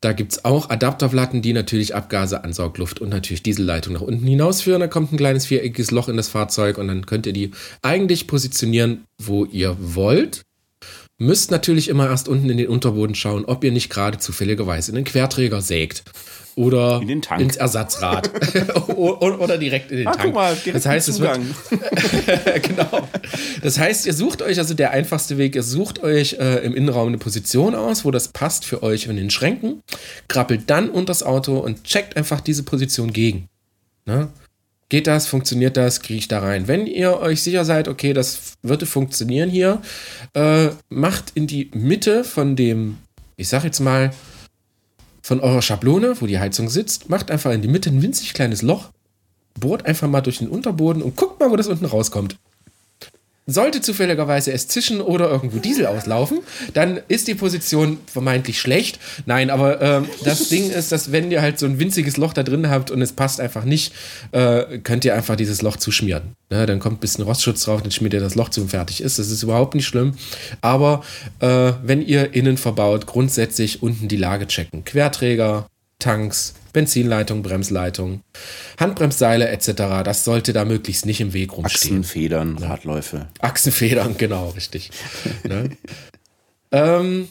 da gibt es auch Adapterplatten, die natürlich Abgase, Ansaugluft und natürlich Dieselleitung nach unten hinausführen. Da kommt ein kleines viereckiges Loch in das Fahrzeug und dann könnt ihr die eigentlich positionieren, wo ihr wollt. Müsst natürlich immer erst unten in den Unterboden schauen, ob ihr nicht gerade zufälligerweise in den Querträger sägt oder in ins Ersatzrad *laughs* *laughs* oder direkt in den Ach, Tank. Guck mal, das heißt, es wird *laughs* genau. Das heißt, ihr sucht euch also der einfachste Weg. Ihr sucht euch äh, im Innenraum eine Position aus, wo das passt für euch in den Schränken, krabbelt dann unter das Auto und checkt einfach diese Position gegen. Ne? Geht das? Funktioniert das? Kriege ich da rein? Wenn ihr euch sicher seid, okay, das würde funktionieren hier, äh, macht in die Mitte von dem, ich sag jetzt mal, von eurer Schablone, wo die Heizung sitzt, macht einfach in die Mitte ein winzig kleines Loch, bohrt einfach mal durch den Unterboden und guckt mal, wo das unten rauskommt. Sollte zufälligerweise es zischen oder irgendwo Diesel auslaufen, dann ist die Position vermeintlich schlecht. Nein, aber äh, das Ding ist, dass wenn ihr halt so ein winziges Loch da drin habt und es passt einfach nicht, äh, könnt ihr einfach dieses Loch zuschmieren. Ne, dann kommt ein bisschen Rostschutz drauf, dann schmiert ihr das Loch zu und fertig ist. Das ist überhaupt nicht schlimm. Aber äh, wenn ihr innen verbaut, grundsätzlich unten die Lage checken. Querträger, Tanks, Benzinleitung, Bremsleitung, Handbremsseile etc. Das sollte da möglichst nicht im Weg rumstehen. Achsenfedern, ja. Radläufe. Achsenfedern, *laughs* genau, richtig. ne? ähm,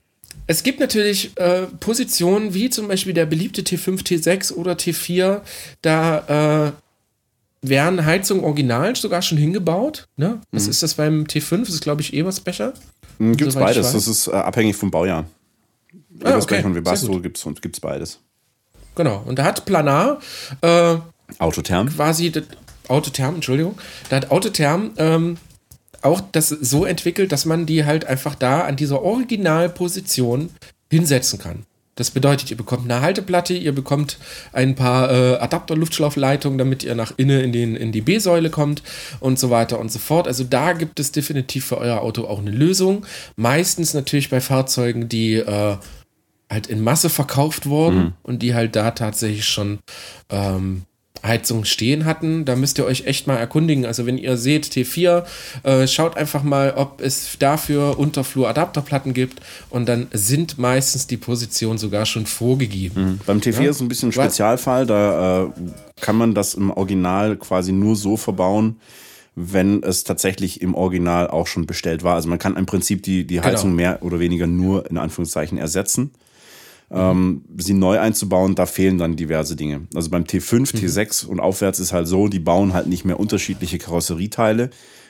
es gibt natürlich äh, Positionen wie zum Beispiel der beliebte T5, T6 oder T4, da äh, werden Heizungen original sogar schon hingebaut. Ne? Was mhm. ist das beim T5? Das ist, glaube ich, Ebersbecher. Mhm, gibt es beides. Das ist äh, abhängig vom Baujahr. Ah, Ebersbecher okay. und Webasto gibt es beides. Genau. Und da hat Planar äh, Autotherm quasi Autotherm, Entschuldigung, da hat Autotherm ähm, auch das so entwickelt, dass man die halt einfach da an dieser Originalposition hinsetzen kann. Das bedeutet, ihr bekommt eine Halteplatte, ihr bekommt ein paar äh, Adapter-Luftschlaufleitungen, damit ihr nach innen in, den, in die B-Säule kommt und so weiter und so fort. Also da gibt es definitiv für euer Auto auch eine Lösung. Meistens natürlich bei Fahrzeugen, die äh, halt in Masse verkauft wurden mhm. und die halt da tatsächlich schon ähm, Heizung stehen hatten. Da müsst ihr euch echt mal erkundigen. Also wenn ihr seht T4, äh, schaut einfach mal, ob es dafür Unterflur-Adapterplatten gibt und dann sind meistens die Positionen sogar schon vorgegeben. Mhm. Beim T4 ja? ist ein bisschen ein Spezialfall, da äh, kann man das im Original quasi nur so verbauen, wenn es tatsächlich im Original auch schon bestellt war. Also man kann im Prinzip die, die genau. Heizung genau. mehr oder weniger nur in Anführungszeichen ersetzen ähm, sie neu einzubauen, da fehlen dann diverse Dinge. Also beim T5, mhm. T6 und aufwärts ist halt so, die bauen halt nicht mehr unterschiedliche Karosserieteile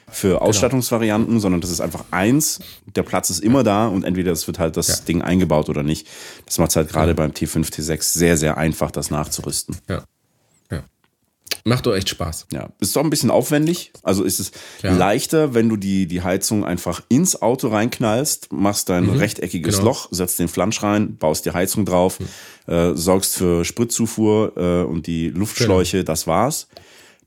für genau. Ausstattungsvarianten, genau. sondern das ist einfach eins, der Platz ist immer da und entweder es wird halt das ja. Ding eingebaut oder nicht. Das macht es halt gerade ja. beim T5, T6 sehr, sehr einfach, das nachzurüsten. Ja. Macht doch echt Spaß. Ja, ist doch ein bisschen aufwendig. Also ist es ja. leichter, wenn du die, die Heizung einfach ins Auto reinknallst, machst dein mhm, rechteckиges genau. Loch, setzt den Flansch rein, baust die Heizung drauf, mhm. äh, sorgst für Spritzufuhr äh, und die Luftschläuche, genau. das war's.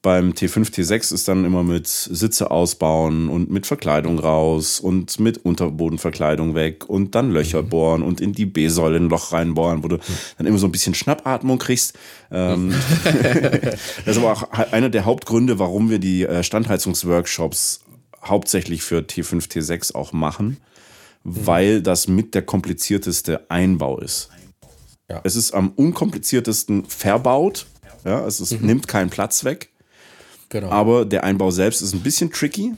Beim T5, T6 ist dann immer mit Sitze ausbauen und mit Verkleidung raus und mit Unterbodenverkleidung weg und dann Löcher mhm. bohren und in die B-Säule ein Loch reinbohren, wo du mhm. dann immer so ein bisschen Schnappatmung kriegst. Ähm, *laughs* das ist aber auch einer der Hauptgründe, warum wir die äh, Standheizungsworkshops hauptsächlich für T5, T6 auch machen, mhm. weil das mit der komplizierteste Einbau ist. Ja. Es ist am unkompliziertesten verbaut. Ja, es ist, mhm. nimmt keinen Platz weg. Genau. Aber der Einbau selbst ist ein bisschen tricky.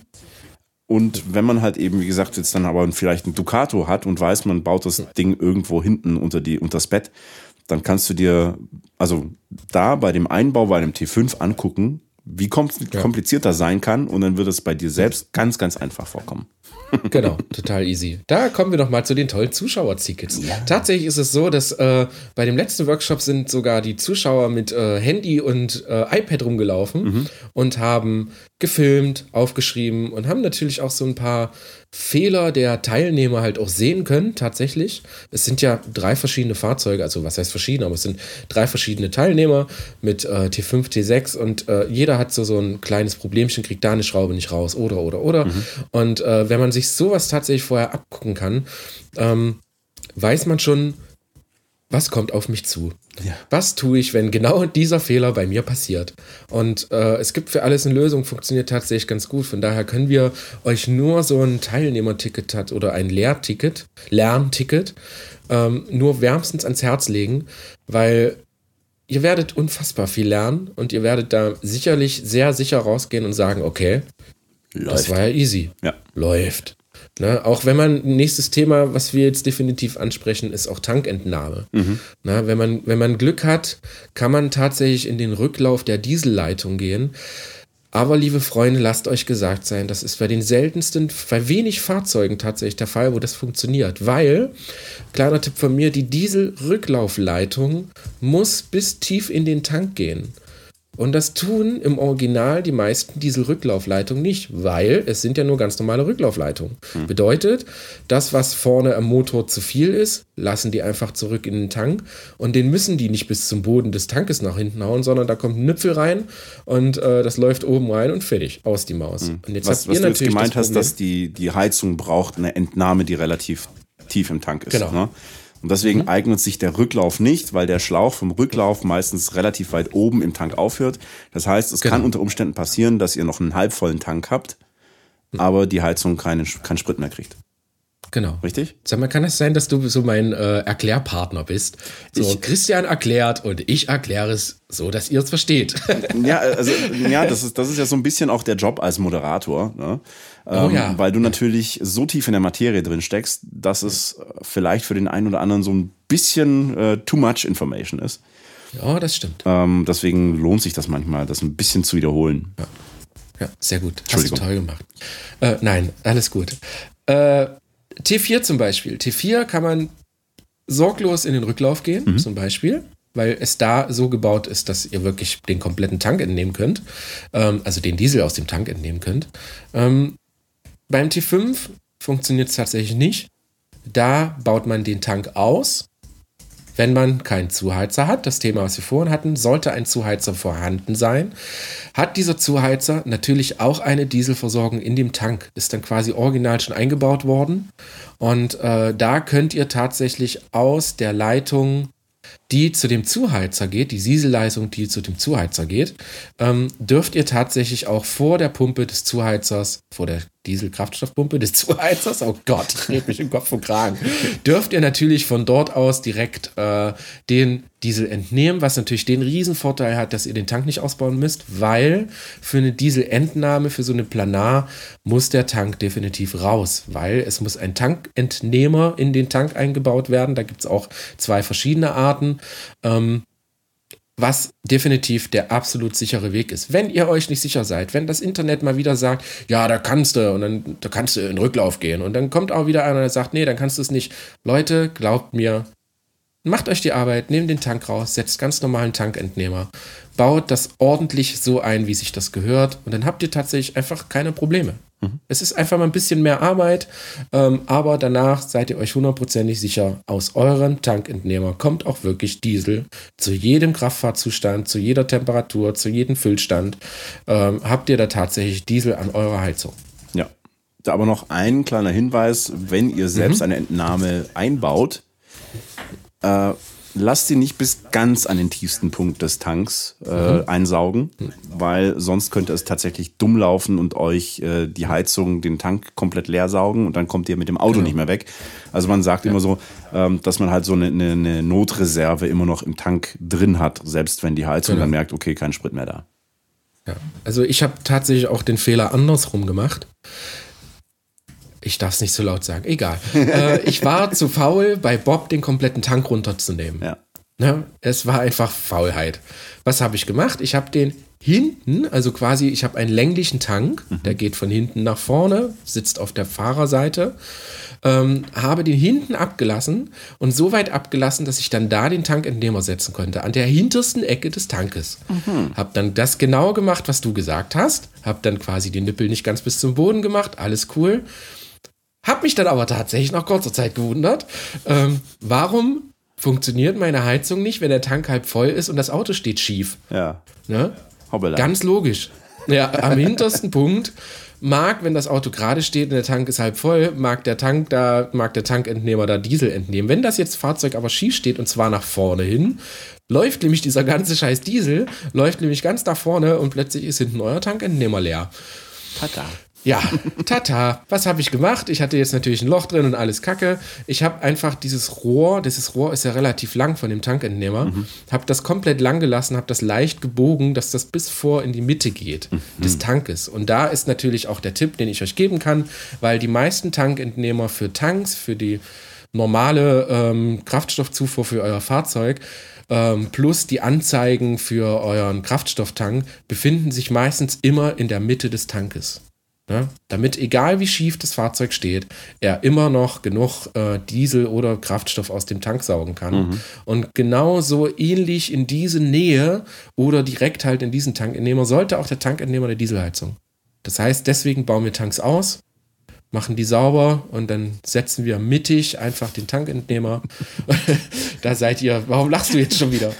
Und wenn man halt eben, wie gesagt, jetzt dann aber vielleicht ein Ducato hat und weiß, man baut das Ding irgendwo hinten unter die, unter das Bett, dann kannst du dir, also da bei dem Einbau bei einem T5 angucken, wie kompliziert das sein kann und dann wird es bei dir selbst ganz, ganz einfach vorkommen. Genau, total easy. Da kommen wir doch mal zu den tollen Zuschauertickets. Ja. Tatsächlich ist es so, dass äh, bei dem letzten Workshop sind sogar die Zuschauer mit äh, Handy und äh, iPad rumgelaufen mhm. und haben gefilmt, aufgeschrieben und haben natürlich auch so ein paar Fehler der Teilnehmer halt auch sehen können, tatsächlich. Es sind ja drei verschiedene Fahrzeuge, also was heißt verschiedene, aber es sind drei verschiedene Teilnehmer mit äh, T5, T6 und äh, jeder hat so, so ein kleines Problemchen, kriegt da eine Schraube nicht raus oder, oder, oder. Mhm. Und äh, wenn man sich sowas tatsächlich vorher abgucken kann, ähm, weiß man schon, was kommt auf mich zu? Ja. Was tue ich, wenn genau dieser Fehler bei mir passiert? Und äh, es gibt für alles eine Lösung, funktioniert tatsächlich ganz gut. Von daher können wir euch nur so ein Teilnehmerticket hat oder ein Lehrticket, Lernticket, ähm, nur wärmstens ans Herz legen, weil ihr werdet unfassbar viel lernen und ihr werdet da sicherlich sehr sicher rausgehen und sagen, okay, Läuft. das war ja easy. Ja. Läuft. Ne? Auch wenn man, nächstes Thema, was wir jetzt definitiv ansprechen, ist auch Tankentnahme. Mhm. Ne? Wenn, man, wenn man Glück hat, kann man tatsächlich in den Rücklauf der Dieselleitung gehen. Aber liebe Freunde, lasst euch gesagt sein, das ist bei den seltensten, bei wenig Fahrzeugen tatsächlich der Fall, wo das funktioniert. Weil, kleiner Tipp von mir, die Dieselrücklaufleitung muss bis tief in den Tank gehen. Und das tun im Original die meisten Dieselrücklaufleitungen nicht, weil es sind ja nur ganz normale Rücklaufleitungen. Hm. Bedeutet, das, was vorne am Motor zu viel ist, lassen die einfach zurück in den Tank und den müssen die nicht bis zum Boden des Tankes nach hinten hauen, sondern da kommt ein Nüpfel rein und äh, das läuft oben rein und fertig, aus die Maus. Hm. Und jetzt was, was du jetzt gemeint das hast, dass die, die Heizung braucht eine Entnahme, die relativ tief im Tank ist. Genau. Ne? Und deswegen mhm. eignet sich der Rücklauf nicht, weil der Schlauch vom Rücklauf meistens relativ weit oben im Tank aufhört. Das heißt, es genau. kann unter Umständen passieren, dass ihr noch einen halbvollen Tank habt, mhm. aber die Heizung keinen, keinen Sprit mehr kriegt. Genau. Richtig? Sag mal, kann es das sein, dass du so mein äh, Erklärpartner bist? So, ich, Christian erklärt und ich erkläre es so, dass ihr es versteht. ja, also, *laughs* ja, das ist, das ist ja so ein bisschen auch der Job als Moderator. Ne? Ähm, oh ja. Weil du natürlich so tief in der Materie drin steckst, dass es vielleicht für den einen oder anderen so ein bisschen äh, too much information ist. Ja, das stimmt. Ähm, deswegen lohnt sich das manchmal, das ein bisschen zu wiederholen. Ja, ja sehr gut. Hast du toll gemacht. Äh, nein, alles gut. Äh, T4 zum Beispiel. T4 kann man sorglos in den Rücklauf gehen, mhm. zum Beispiel, weil es da so gebaut ist, dass ihr wirklich den kompletten Tank entnehmen könnt, ähm, also den Diesel aus dem Tank entnehmen könnt. Ähm, beim T5 funktioniert es tatsächlich nicht. Da baut man den Tank aus wenn man keinen Zuheizer hat, das Thema, was wir vorhin hatten, sollte ein Zuheizer vorhanden sein, hat dieser Zuheizer natürlich auch eine Dieselversorgung in dem Tank. Ist dann quasi original schon eingebaut worden. Und äh, da könnt ihr tatsächlich aus der Leitung die zu dem Zuheizer geht, die Dieselleistung, die zu dem Zuheizer geht, ähm, dürft ihr tatsächlich auch vor der Pumpe des Zuheizers, vor der Dieselkraftstoffpumpe des *laughs* Zuheizers, oh Gott, rede mich im Kopf und Kragen, dürft ihr natürlich von dort aus direkt äh, den Diesel entnehmen, was natürlich den Riesenvorteil hat, dass ihr den Tank nicht ausbauen müsst, weil für eine Dieselentnahme, für so eine Planar, muss der Tank definitiv raus, weil es muss ein Tankentnehmer in den Tank eingebaut werden. Da gibt es auch zwei verschiedene Arten. Ähm, was definitiv der absolut sichere Weg ist. Wenn ihr euch nicht sicher seid, wenn das Internet mal wieder sagt, ja, da kannst du und dann da kannst du in Rücklauf gehen und dann kommt auch wieder einer, der sagt, nee, dann kannst du es nicht. Leute, glaubt mir, macht euch die Arbeit, nehmt den Tank raus, setzt ganz normalen Tankentnehmer, baut das ordentlich so ein, wie sich das gehört und dann habt ihr tatsächlich einfach keine Probleme. Mhm. Es ist einfach mal ein bisschen mehr Arbeit, ähm, aber danach seid ihr euch hundertprozentig sicher, aus eurem Tankentnehmer kommt auch wirklich Diesel zu jedem Kraftfahrtzustand, zu jeder Temperatur, zu jedem Füllstand. Ähm, habt ihr da tatsächlich Diesel an eurer Heizung. Ja. Da aber noch ein kleiner Hinweis, wenn ihr selbst mhm. eine Entnahme einbaut, äh, lasst sie nicht bis ganz an den tiefsten Punkt des Tanks äh, mhm. einsaugen, weil sonst könnte es tatsächlich dumm laufen und euch äh, die Heizung, den Tank komplett leer saugen und dann kommt ihr mit dem Auto genau. nicht mehr weg. Also man sagt ja. immer so, ähm, dass man halt so eine, eine, Notreserve immer noch im Tank drin hat, selbst wenn die Heizung genau. dann merkt, okay, kein Sprit mehr da. Ja, also ich habe tatsächlich auch den Fehler andersrum gemacht. Ich darf es nicht so laut sagen. Egal. äh, ich war zu faul, bei Bob den kompletten Tank runterzunehmen. Ja. Ne? Es war einfach Faulheit. Was habe ich gemacht? Ich habe den hinten, also quasi, ich habe einen länglichen Tank, mhm. der geht von hinten nach vorne, sitzt auf der Fahrerseite, ähm, habe den hinten abgelassen und so weit abgelassen, dass ich dann da den Tankentnehmer setzen konnte, an der hintersten Ecke des Tankes. Mhm. Habe dann das genau gemacht, was du gesagt hast, habe dann quasi den Nippel nicht ganz bis zum Boden gemacht, alles cool. Hab mich dann aber tatsächlich nach kurzer Zeit gewundert, ähm, warum funktioniert meine Heizung nicht, wenn der Tank halb voll ist und das Auto steht schief. Ja. Ne? Ganz logisch. Ja, am *laughs* hintersten Punkt mag, wenn das Auto gerade steht und der Tank ist halb voll, mag der Tank da, mag der Tankentnehmer da Diesel entnehmen. Wenn das jetzt Fahrzeug aber schief steht und zwar nach vorne hin, läuft nämlich dieser ganze Scheiß Diesel, läuft nämlich ganz nach vorne und plötzlich ist hinten euer Tankentnehmer leer. Tada. Ja, tata. Was habe ich gemacht? Ich hatte jetzt natürlich ein Loch drin und alles Kacke. Ich habe einfach dieses Rohr, dieses Rohr ist ja relativ lang von dem Tankentnehmer, mhm. habe das komplett lang gelassen, habe das leicht gebogen, dass das bis vor in die Mitte geht mhm. des Tankes. Und da ist natürlich auch der Tipp, den ich euch geben kann, weil die meisten Tankentnehmer für Tanks, für die normale ähm, Kraftstoffzufuhr für euer Fahrzeug, ähm, plus die Anzeigen für euren Kraftstofftank befinden sich meistens immer in der Mitte des Tankes. Ne? Damit, egal wie schief das Fahrzeug steht, er immer noch genug äh, Diesel oder Kraftstoff aus dem Tank saugen kann. Mhm. Und genauso ähnlich in diese Nähe oder direkt halt in diesen Tankentnehmer sollte auch der Tankentnehmer der Dieselheizung. Das heißt, deswegen bauen wir Tanks aus, machen die sauber und dann setzen wir mittig einfach den Tankentnehmer. *laughs* da seid ihr, warum lachst du jetzt schon wieder?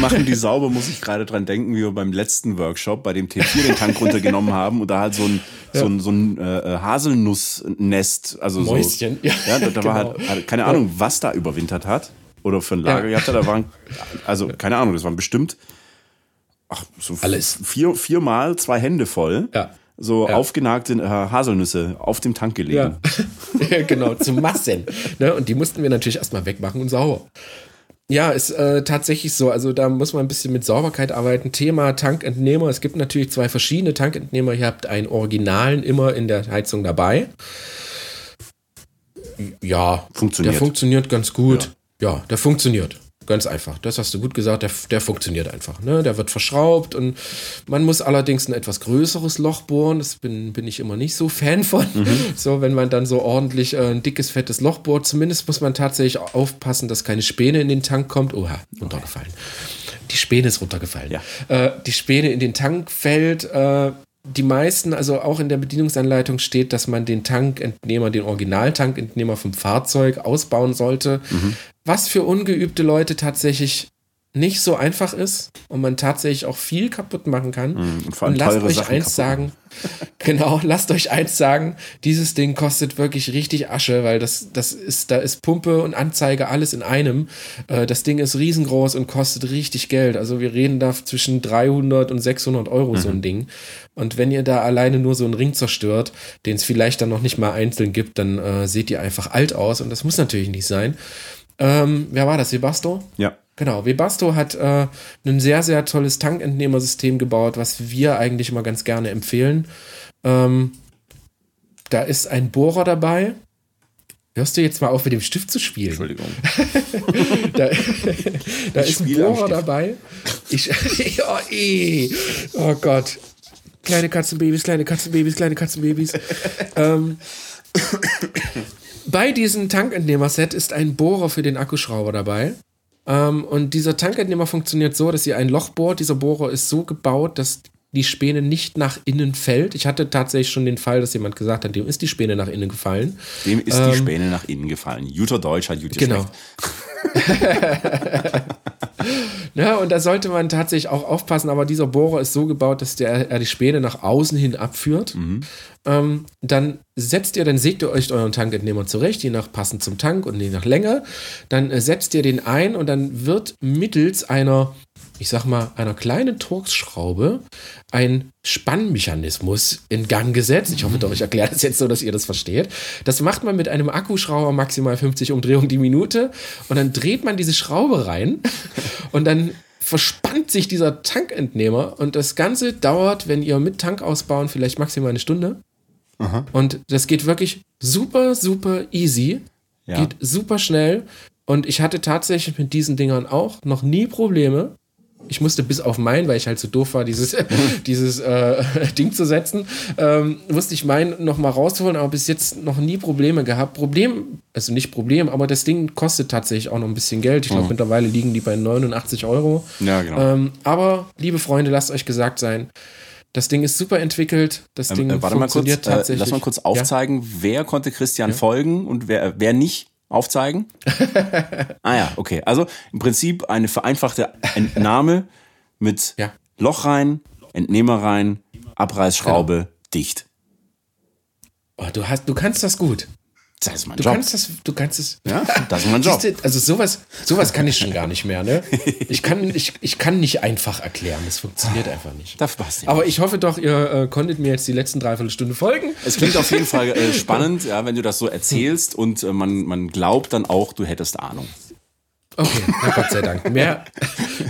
machen die sauber, muss ich gerade dran denken, wie wir beim letzten Workshop bei dem T4 den Tank runtergenommen haben und da halt so ein, ja. so ein, so ein äh, äh Haselnussnest, also Mäuschen. So, ja, ja da, da genau. war halt, halt keine Ahnung, was da überwintert hat oder für ein Lager ja. gehabt hat. Da waren, also keine Ahnung, das waren bestimmt ach, so Alles. vier, viermal zwei Hände voll. Ja so ja. aufgenagte äh, Haselnüsse auf dem Tank gelegen. *laughs* Ja, genau, zu Massen. ne? Und die mussten wir natürlich erstmal wegmachen und sauber. Ja, ist äh, tatsächlich so. Also da muss man ein bisschen mit Sauberkeit arbeiten. Thema Tankentnehmer. Es gibt natürlich zwei verschiedene Tankentnehmer. Ihr habt einen Originalen immer in der Heizung dabei. Ja, funktioniert. Der funktioniert ganz gut. Ja, ja der funktioniert. Ganz einfach. Das hast du gut gesagt. Der, der funktioniert einfach. Ne? Der wird verschraubt und man muss allerdings ein etwas größeres Loch bohren. Das bin, bin ich immer nicht so Fan von. Mhm. So, wenn man dann so ordentlich äh, ein dickes, fettes Loch bohrt. Zumindest muss man tatsächlich aufpassen, dass keine Späne in den Tank kommt. Oha, runtergefallen. Die Späne ist runtergefallen. Ja. Äh, die Späne in den Tank fällt. Äh, die meisten, also auch in der Bedienungsanleitung steht, dass man den Tankentnehmer, den Originaltankentnehmer vom Fahrzeug ausbauen sollte. Mhm. Was für ungeübte Leute tatsächlich nicht so einfach ist und man tatsächlich auch viel kaputt machen kann. Mhm, und, und lasst euch Sachen eins sagen, *laughs* genau, lasst euch eins sagen, dieses Ding kostet wirklich richtig Asche, weil das, das ist, da ist Pumpe und Anzeige alles in einem. Äh, das Ding ist riesengroß und kostet richtig Geld. Also wir reden da zwischen 300 und 600 Euro mhm. so ein mhm. Ding. Und wenn ihr da alleine nur so einen Ring zerstört, den es vielleicht dann noch nicht mal einzeln gibt, dann äh, seht ihr einfach alt aus und das muss natürlich nicht sein. Ähm, wer war das? Sebasto? Ja. Genau, Webasto hat äh, ein sehr, sehr tolles Tankentnehmersystem gebaut, was wir eigentlich immer ganz gerne empfehlen. Ähm, da ist ein Bohrer dabei. Hörst du jetzt mal auf, mit dem Stift zu spielen? Entschuldigung. *laughs* da, da ist ein Bohrer dabei. Ich, *laughs* oh, eh. oh Gott. Kleine Katzenbabys, kleine Katzenbabys, kleine Katzenbabys. ähm, bei diesem Tankentnehmer-Set ist ein Bohrer für den Akkuschrauber dabei. Ähm, und dieser Tankentnehmer funktioniert so, dass ihr ein Loch bohrt. Dieser Bohrer ist so gebaut, dass die Späne nicht nach innen fällt. Ich hatte tatsächlich schon den Fall, dass jemand gesagt hat, dem ist die Späne nach innen gefallen. Dem ist ähm, die Späne nach innen gefallen. Juter Deutsch hat Juter Genau. *laughs* ja, und da sollte man tatsächlich auch aufpassen, aber dieser Bohrer ist so gebaut, dass der, er die Späne nach außen hin abführt. Mhm. Ähm, dann setzt ihr, dann sägt ihr euch euren Tankentnehmer zurecht, je nach passend zum Tank und je nach Länge. Dann äh, setzt ihr den ein und dann wird mittels einer ich sag mal, einer kleinen Torx-Schraube ein Spannmechanismus in Gang gesetzt. Ich hoffe doch, ich erkläre das jetzt so, dass ihr das versteht. Das macht man mit einem Akkuschrauber maximal 50 Umdrehungen die Minute und dann dreht man diese Schraube rein *laughs* und dann verspannt sich dieser Tankentnehmer und das Ganze dauert, wenn ihr mit Tank ausbauen, vielleicht maximal eine Stunde. Aha. Und das geht wirklich super, super easy. Ja. Geht super schnell. Und ich hatte tatsächlich mit diesen Dingern auch noch nie Probleme. Ich musste bis auf mein, weil ich halt so doof war, dieses, *laughs* *laughs* dieses äh, *laughs* Ding zu setzen, ähm, musste ich mein noch mal rausholen, aber bis jetzt noch nie Probleme gehabt. Problem, also nicht Problem, aber das Ding kostet tatsächlich auch noch ein bisschen Geld. Ich glaube, Mhm. mittlerweile liegen die bei 89 Euro. Ja, genau. Ähm, aber, liebe Freunde, lasst euch gesagt sein, das Ding ist super entwickelt. Das Ding Äh, warte mal kurz, funktioniert äh, tatsächlich. lass mal kurz Ja? aufzeigen, wer konnte Christian folgen und wer, wer nicht aufzeigen? *laughs* ah ja, okay. Also im Prinzip eine vereinfachte Entnahme mit *laughs* Ja. Loch rein, Entnehmer rein, Abreißschraube, dicht. Oh, du, hast, du kannst das gut. Das ist mein Du Job. kannst das, du kannst es. ja, das ist mein Job. Du, *laughs* Also sowas, sowas kann ich schon gar nicht mehr, ne? Ich kann, ich, ich kann nicht einfach erklären. Das funktioniert einfach nicht. Dafür passt nicht. Aber ich hoffe doch, ihr äh, konntet mir jetzt die letzten dreiviertel Stunde folgen. Es klingt auf jeden Fall äh, *laughs* spannend, ja, wenn du das so erzählst und äh, man, man glaubt dann auch, du hättest Ahnung. Okay, na Gott sei Dank. Mehr,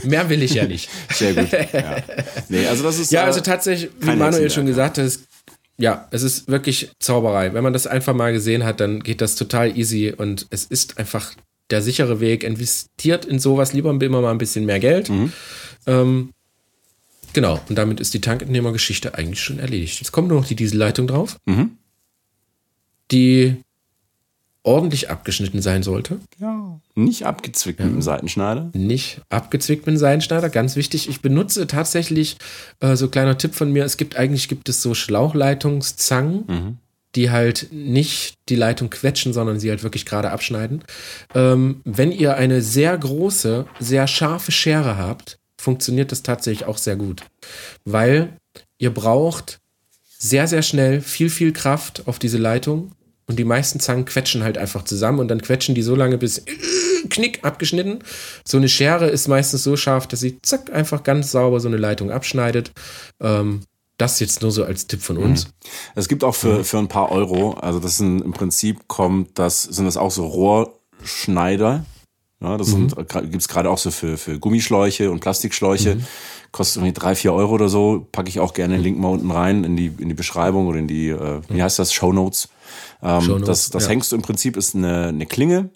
mehr will ich ja nicht. Sehr gut. Ja, *laughs* nee, also das ist, Ja, äh, also tatsächlich, wie Manuel schon gesagt hat, es, ja, es ist wirklich Zauberei. Wenn man das einfach mal gesehen hat, dann geht das total easy und es ist einfach der sichere Weg. Investiert in sowas lieber immer mal ein bisschen mehr Geld. Mhm. Ähm, genau, und damit ist die Tankentnehmergeschichte eigentlich schon erledigt. Jetzt kommt nur noch die Dieselleitung drauf, Mhm. die ordentlich abgeschnitten sein sollte. Ja. Nicht abgezwickt mit dem Seitenschneider. nicht abgezwickt mit dem Seidenschneider. Ganz wichtig. Ich benutze tatsächlich, äh, so kleiner Tipp von mir, es gibt eigentlich gibt es so Schlauchleitungszangen, die halt nicht die Leitung quetschen, sondern sie halt wirklich gerade abschneiden. Ähm, wenn ihr eine sehr große, sehr scharfe Schere habt, funktioniert das tatsächlich auch sehr gut. Weil ihr braucht sehr, sehr schnell viel, viel Kraft auf diese Leitung. Und die meisten Zangen quetschen halt einfach zusammen und dann quetschen die so lange bis äh, knick abgeschnitten. So eine Schere ist meistens so scharf, dass sie zack einfach ganz sauber so eine Leitung abschneidet. Ähm, das jetzt nur so als Tipp von uns. Es gibt auch für, für ein paar Euro, also das sind im Prinzip kommt das, sind das auch so Rohrschneider. Ja, das sind, gibt es gerade auch so für, für Gummischläuche und Plastikschläuche. Kostet irgendwie drei, vier Euro oder so. Packe ich auch gerne den Link mal unten rein in die, in die Beschreibung oder in die, äh, wie heißt das, Show Notes. Ähm, das das ja. hängst du im Prinzip, ist eine, eine Klinge,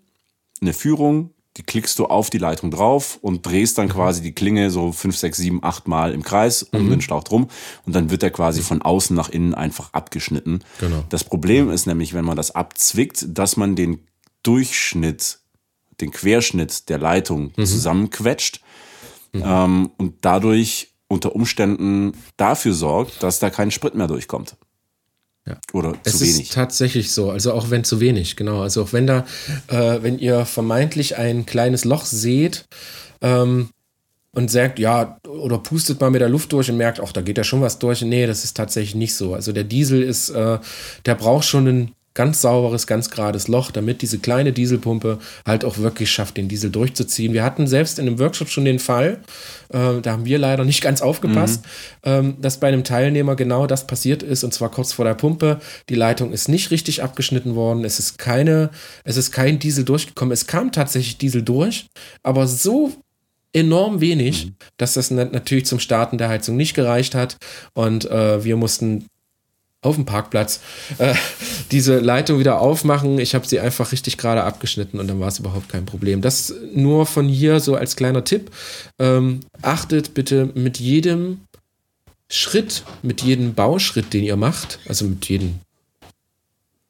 eine Führung, die klickst du auf die Leitung drauf und drehst Mhm. dann quasi die Klinge so fünf, sechs, sieben, acht Mal im Kreis um Mhm. den Schlauch drum und dann wird der quasi von außen nach innen einfach abgeschnitten. Genau. Das Problem ist nämlich, wenn man das abzwickt, dass man den Durchschnitt, den Querschnitt der Leitung Mhm. zusammenquetscht ähm, und dadurch unter Umständen dafür sorgt, dass da kein Sprit mehr durchkommt. Ja. Oder Es zu wenig. ist tatsächlich so, also auch wenn zu wenig, genau. Also auch wenn da, äh, wenn ihr vermeintlich ein kleines Loch seht ähm, und sagt, ja, oder pustet mal mit der Luft durch und merkt, ach, da geht ja schon was durch. Nee, das ist tatsächlich nicht so. Also der Diesel ist, äh, der braucht schon ein ganz sauberes, ganz gerades Loch, damit diese kleine Dieselpumpe halt auch wirklich schafft, den Diesel durchzuziehen. Wir hatten selbst in einem Workshop schon den Fall, äh, da haben wir leider nicht *laughs* ganz aufgepasst, ähm, dass bei einem Teilnehmer genau das passiert ist, und zwar kurz vor der Pumpe. Die Leitung ist nicht richtig abgeschnitten worden, es ist keine, es ist kein Diesel durchgekommen. Es kam tatsächlich Diesel durch, aber so enorm wenig, dass das na- natürlich zum Starten der Heizung nicht gereicht hat. Und äh, wir mussten auf dem Parkplatz äh, diese Leitung wieder aufmachen. Ich habe sie einfach richtig gerade abgeschnitten und dann war es überhaupt kein Problem. Das nur von hier so als kleiner Tipp. Ähm, achtet bitte mit jedem Schritt, mit jedem Bauschritt, den ihr macht, also mit jedem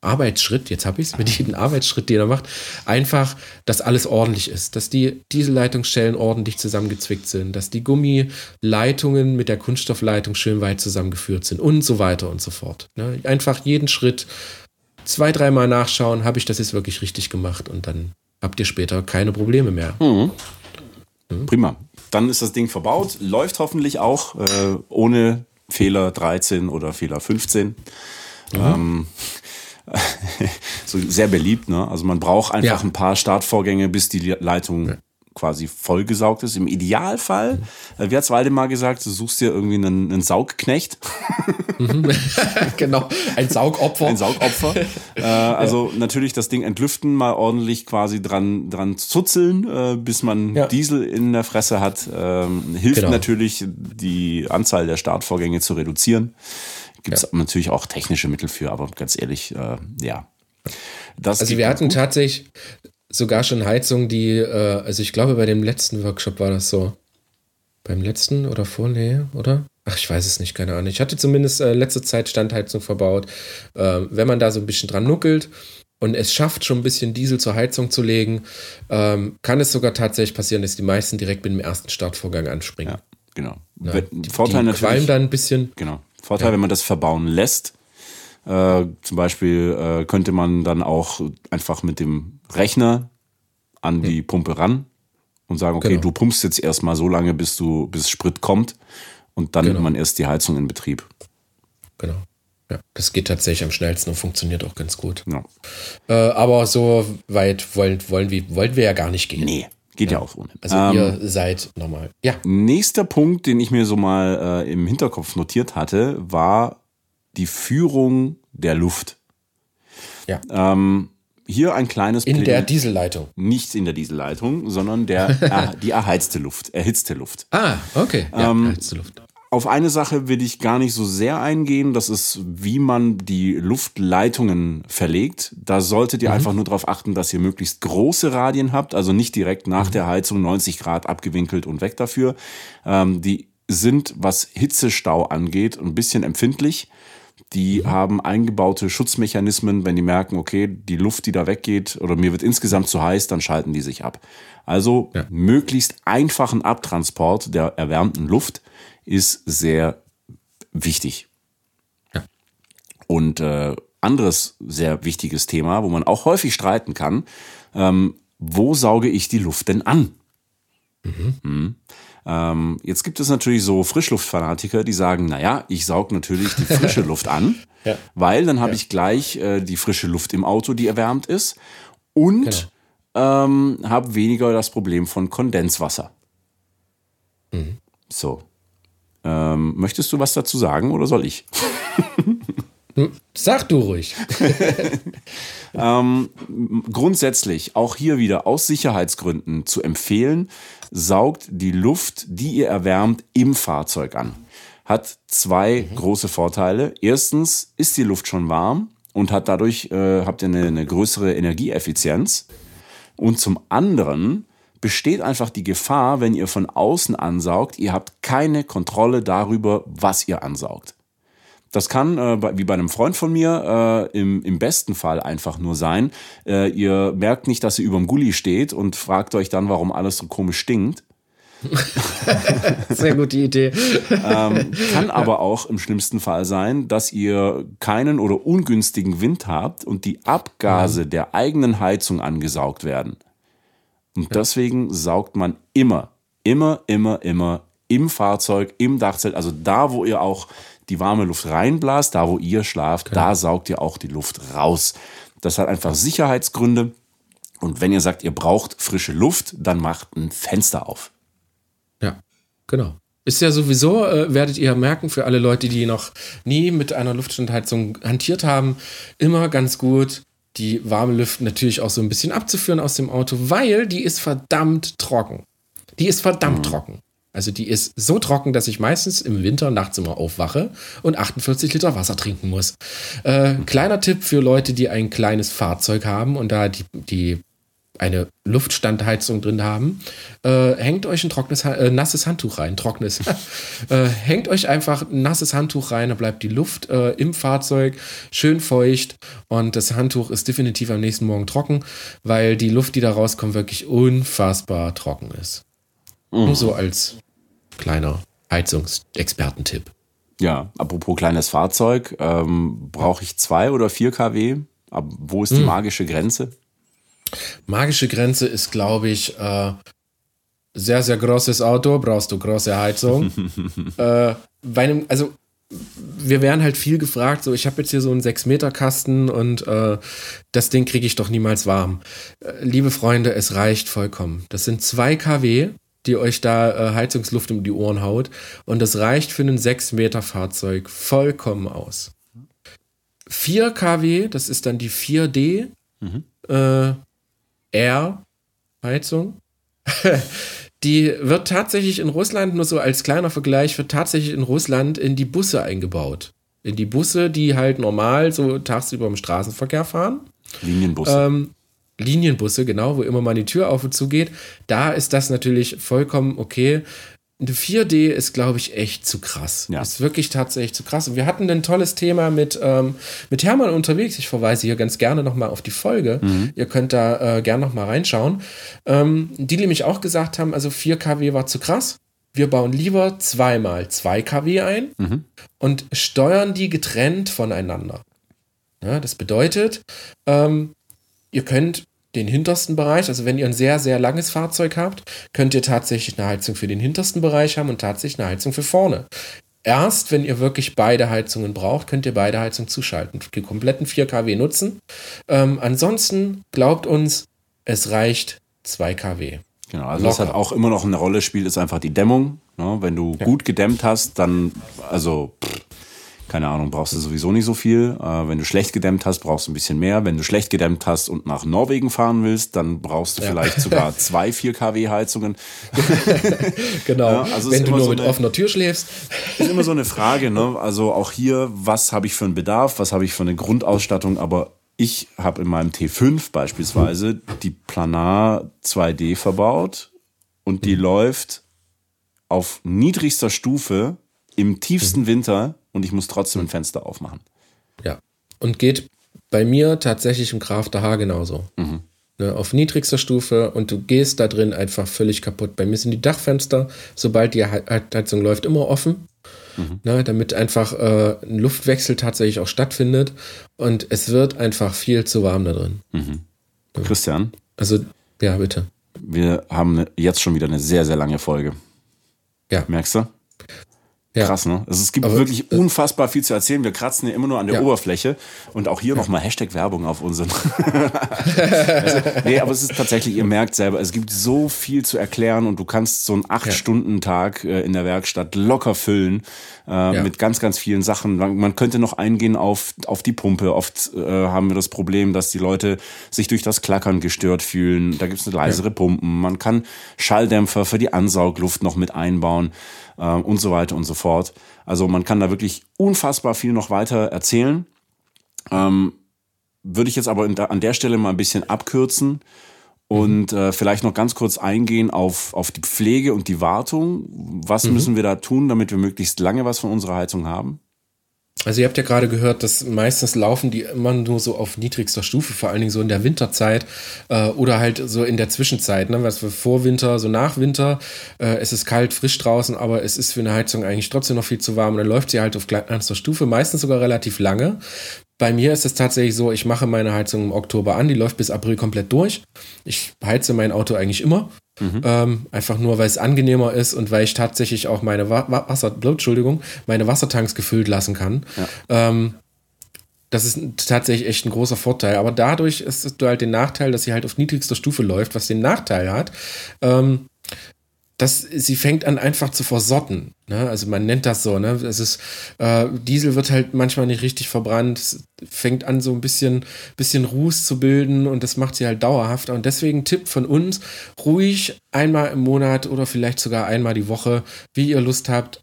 Arbeitsschritt, jetzt habe ich es, mit jedem Arbeitsschritt, den er macht, einfach, dass alles ordentlich ist, dass die Dieselleitungsschellen ordentlich zusammengezwickt sind, dass die Gummileitungen mit der Kunststoffleitung schön weit zusammengeführt sind und so weiter und so fort. Ne? Einfach jeden Schritt zwei, dreimal nachschauen, habe ich das jetzt wirklich richtig gemacht und dann habt ihr später keine Probleme mehr. Prima. Dann ist das Ding verbaut, läuft hoffentlich auch äh, ohne Fehler 13 oder Fehler 15. Ähm, so sehr beliebt, ne? Also man braucht einfach Ja. ein paar Startvorgänge, bis die Leitung quasi vollgesaugt ist. Im Idealfall, äh, wie hat's Waldemar gesagt, du suchst dir irgendwie einen, einen Saugknecht, *laughs* genau, ein Saugopfer. ein Saugopfer. *laughs* äh, also natürlich das Ding entlüften, mal ordentlich quasi dran, dran zuzeln, äh, bis man Ja. Diesel in der Fresse hat. Ähm, hilft Genau. natürlich, die Anzahl der Startvorgänge zu reduzieren. Gibt es natürlich auch technische Mittel für, aber ganz ehrlich, äh, ja. Das Also wir hatten gut. tatsächlich, sogar schon Heizungen, die, äh, also ich glaube, bei dem letzten Workshop war das so. Beim letzten oder vor, nee, oder? Ach, ich weiß es nicht, keine Ahnung. Ich hatte zumindest äh, letzte Zeit Standheizung verbaut. Äh, wenn man da so ein bisschen dran nuckelt und es schafft, schon ein bisschen Diesel zur Heizung zu legen, ähm, kann es sogar tatsächlich passieren, dass die meisten direkt mit dem ersten Startvorgang anspringen. Ja, genau. Ja, die, Vorteil die natürlich. qualmen dann ein bisschen. Genau. Vorteil, wenn man das verbauen lässt. Äh, zum Beispiel äh, könnte man dann auch einfach mit dem Rechner an die Pumpe ran und sagen, okay, Genau. du pumpst jetzt erstmal so lange, bis du, bis Sprit kommt und dann Genau. nimmt man erst die Heizung in Betrieb. Genau. Ja, das geht tatsächlich am schnellsten und funktioniert auch ganz gut. Ja. Äh, aber so weit wollen, wollen, wir, wollen wir ja gar nicht gehen. Nee, geht ja, auch ohne. Also Ähm, ihr seid normal. Ja, Nächster Punkt, den ich mir so mal äh, im Hinterkopf notiert hatte, war die Führung der Luft. ja. Ähm, hier ein kleines In der Plädoyer- Dieselleitung. nicht in der Dieselleitung, sondern der *laughs* er, die erheizte Luft, erhitzte Luft. Ah, okay. Ja, Ähm, heiße Luft. Auf eine Sache will ich gar nicht so sehr eingehen, das ist, wie man die Luftleitungen verlegt. Da solltet ihr einfach nur darauf achten, dass ihr möglichst große Radien habt, also nicht direkt nach der Heizung 90 Grad abgewinkelt und weg dafür. Ähm, die sind, was Hitzestau angeht, ein bisschen empfindlich. Die haben eingebaute Schutzmechanismen, wenn die merken, okay, die Luft, die da weggeht, oder mir wird insgesamt zu heiß, dann schalten die sich ab. Also Ja. möglichst einfachen Abtransport der erwärmten Luft ist sehr wichtig. Ja. Und äh, anderes sehr wichtiges Thema, wo man auch häufig streiten kann, ähm, wo sauge ich die Luft denn an? Mhm. Ähm, jetzt gibt es natürlich so Frischluftfanatiker, die sagen, naja, ich saug natürlich die frische Luft an, *laughs* Ja. weil dann habe ich gleich äh, die frische Luft im Auto, die erwärmt ist und ähm, habe weniger das Problem von Kondenswasser. So. Ähm, möchtest du was dazu sagen oder soll ich? Sag du ruhig. *laughs* Grundsätzlich, auch hier wieder aus Sicherheitsgründen zu empfehlen, saugt die Luft, die ihr erwärmt, im Fahrzeug an. Hat zwei große Vorteile. Erstens ist die Luft schon warm und hat dadurch äh, habt ihr eine, eine größere Energieeffizienz. Und zum anderen besteht einfach die Gefahr, wenn ihr von außen ansaugt, ihr habt keine Kontrolle darüber, was ihr ansaugt. Das kann, äh, wie bei einem Freund von mir, äh, im, im besten Fall einfach nur sein. Äh, ihr merkt nicht, dass ihr überm Gully steht und fragt euch dann, warum alles so komisch stinkt. *laughs* Sehr gute Idee. Ähm, kann aber auch im schlimmsten Fall sein, dass ihr keinen oder ungünstigen Wind habt und die Abgase der eigenen Heizung angesaugt werden. Und deswegen saugt man immer, immer, immer, immer im Fahrzeug, im Dachzelt, also da, wo ihr auch die warme Luft reinblast, da, wo ihr schlaft, da saugt ihr auch die Luft raus. Das hat einfach Sicherheitsgründe. Und wenn ihr sagt, ihr braucht frische Luft, dann macht ein Fenster auf. Ja, genau. Ist ja sowieso, äh, werdet ihr merken, für alle Leute, die noch nie mit einer Luftstandheizung hantiert haben, immer ganz gut, die warme Luft natürlich auch so ein bisschen abzuführen aus dem Auto, weil die ist verdammt trocken. Die ist verdammt trocken. Also die ist so trocken, dass ich meistens im Winter nachts immer aufwache und 48 Liter Wasser trinken muss. Äh, kleiner Tipp für Leute, die ein kleines Fahrzeug haben und da die, die eine Luftstandheizung drin haben, äh, hängt euch ein trockenes, äh, nasses Handtuch rein. Trockenes. *laughs* äh, hängt euch einfach ein nasses Handtuch rein, da bleibt die Luft äh, im Fahrzeug schön feucht und das Handtuch ist definitiv am nächsten Morgen trocken, weil die Luft, die da rauskommt, wirklich unfassbar trocken ist. Nur so als kleiner Heizungsexpertentipp. Ja, apropos kleines Fahrzeug, ähm, brauche ich zwei oder vier kW? Ab wo ist die magische Grenze? Magische Grenze ist, glaube ich, äh, sehr, sehr großes Auto, brauchst du große Heizung. *laughs* äh, bei einem, also wir werden halt viel gefragt, so ich habe jetzt hier so einen 6-Meter-Kasten und äh, das Ding kriege ich doch niemals warm. Äh, liebe Freunde, es reicht vollkommen. Das sind 2 kW, die euch da äh, Heizungsluft um die Ohren haut und das reicht für ein 6-Meter-Fahrzeug vollkommen aus. 4 kW, das ist dann die 4D äh, R-Heizung. *laughs* Die wird tatsächlich in Russland, nur so als kleiner Vergleich, wird tatsächlich in Russland in die Busse eingebaut. In die Busse, die halt normal so tagsüber im Straßenverkehr fahren. Linienbus. Ähm, Linienbusse, genau, wo immer mal die Tür auf und zu geht. Da ist das natürlich vollkommen okay. Eine 4D ist, glaube ich, echt zu krass. Ja. Ist wirklich tatsächlich zu krass. Und wir hatten ein tolles Thema mit, ähm, mit Hermann unterwegs. Ich verweise hier ganz gerne nochmal auf die Folge. Mhm. Ihr könnt da äh, gerne nochmal reinschauen. Ähm, die nämlich auch gesagt haben, also 4 kW war zu krass. Wir bauen lieber zweimal 2 kW ein mhm. und steuern die getrennt voneinander. Ja, das bedeutet, ähm, ihr könnt den hintersten Bereich, also wenn ihr ein sehr, sehr langes Fahrzeug habt, könnt ihr tatsächlich eine Heizung für den hintersten Bereich haben und tatsächlich eine Heizung für vorne. Erst wenn ihr wirklich beide Heizungen braucht, könnt ihr beide Heizungen zuschalten, die kompletten 4 kW nutzen. Ähm, ansonsten glaubt uns, es reicht 2 kW. Genau, also Locker. was halt auch immer noch eine Rolle spielt, ist einfach die Dämmung. Ne? Wenn du ja. gut gedämmt hast, dann, also pff, keine Ahnung, brauchst du sowieso nicht so viel. Äh, wenn du schlecht gedämmt hast, brauchst du ein bisschen mehr. Wenn du schlecht gedämmt hast und nach Norwegen fahren willst, dann brauchst du ja. vielleicht *laughs* sogar zwei 4 kW Heizungen. *laughs* genau. Ja, also wenn du nur so mit eine, offener Tür schläfst. *laughs* Ist immer so eine Frage, ne? Also auch hier, was habe ich für einen Bedarf, was habe ich für eine Grundausstattung, aber ich habe in meinem T5 beispielsweise die Planar 2D verbaut und die mhm. läuft auf niedrigster Stufe im tiefsten mhm. Winter und ich muss trotzdem ein Fenster aufmachen. Ja. Und geht bei mir tatsächlich im Crafter H genauso. Mhm. Ne, auf niedrigster Stufe und du gehst da drin einfach völlig kaputt. Bei mir sind die Dachfenster, sobald die Heizung läuft, immer offen. Mhm. Ne, damit einfach äh, ein Luftwechsel tatsächlich auch stattfindet. Und es wird einfach viel zu warm da drin. Mhm. Christian? Also, ja, bitte. Wir haben jetzt schon wieder eine sehr, sehr lange Folge. Ja. Merkst du? Ja. Krass, ne? Also es gibt aber, wirklich unfassbar viel zu erzählen. Wir kratzen ja immer nur an der ja. Oberfläche. Und auch hier ja. nochmal Hashtag Werbung auf unseren. *laughs* also, nee, aber es ist tatsächlich, ihr merkt selber, es gibt so viel zu erklären und du kannst so einen acht stunden tag äh, in der Werkstatt locker füllen äh, mit ganz, ganz vielen Sachen. Man, man, könnte noch eingehen auf, auf die Pumpe. Oft äh, haben wir das Problem, dass die Leute sich durch das Klackern gestört fühlen. Da gibt es leisere Pumpen. Man kann Schalldämpfer für die Ansaugluft noch mit einbauen äh, und so weiter und so fort. Also man kann da wirklich unfassbar viel noch weiter erzählen. Ähm, würde ich jetzt aber an der Stelle mal ein bisschen abkürzen und äh, vielleicht noch ganz kurz eingehen auf, auf die Pflege und die Wartung. Was mhm. müssen wir da tun, damit wir möglichst lange was von unserer Heizung haben? Also ihr habt ja gerade gehört, dass meistens laufen die immer nur so auf niedrigster Stufe, vor allen Dingen so in der Winterzeit äh, oder halt so in der Zwischenzeit, ne? was für vor Winter, so nach Winter. Äh, es ist kalt, frisch draußen, aber es ist für eine Heizung eigentlich trotzdem noch viel zu warm. Und dann läuft sie halt auf kleinster Stufe, meistens sogar relativ lange. Bei mir ist es tatsächlich so, ich mache meine Heizung im Oktober an, die läuft bis April komplett durch. Ich heize mein Auto eigentlich immer. Mhm. Ähm, einfach nur, weil es angenehmer ist und weil ich tatsächlich auch meine Wa Wasser, Entschuldigung, meine Wassertanks gefüllt lassen kann. Ja. Ähm, das ist tatsächlich echt ein großer Vorteil. Aber dadurch ist es halt den Nachteil, dass sie halt auf niedrigster Stufe läuft, was den Nachteil hat, ähm, dass sie fängt an einfach zu versotten. Ne? Also man nennt das so. Ne? Es ist äh, Diesel wird halt manchmal nicht richtig verbrannt, es fängt an so ein bisschen bisschen Ruß zu bilden und das macht sie halt dauerhaft. Und deswegen Tipp von uns: ruhig einmal im Monat oder vielleicht sogar einmal die Woche, wie ihr Lust habt,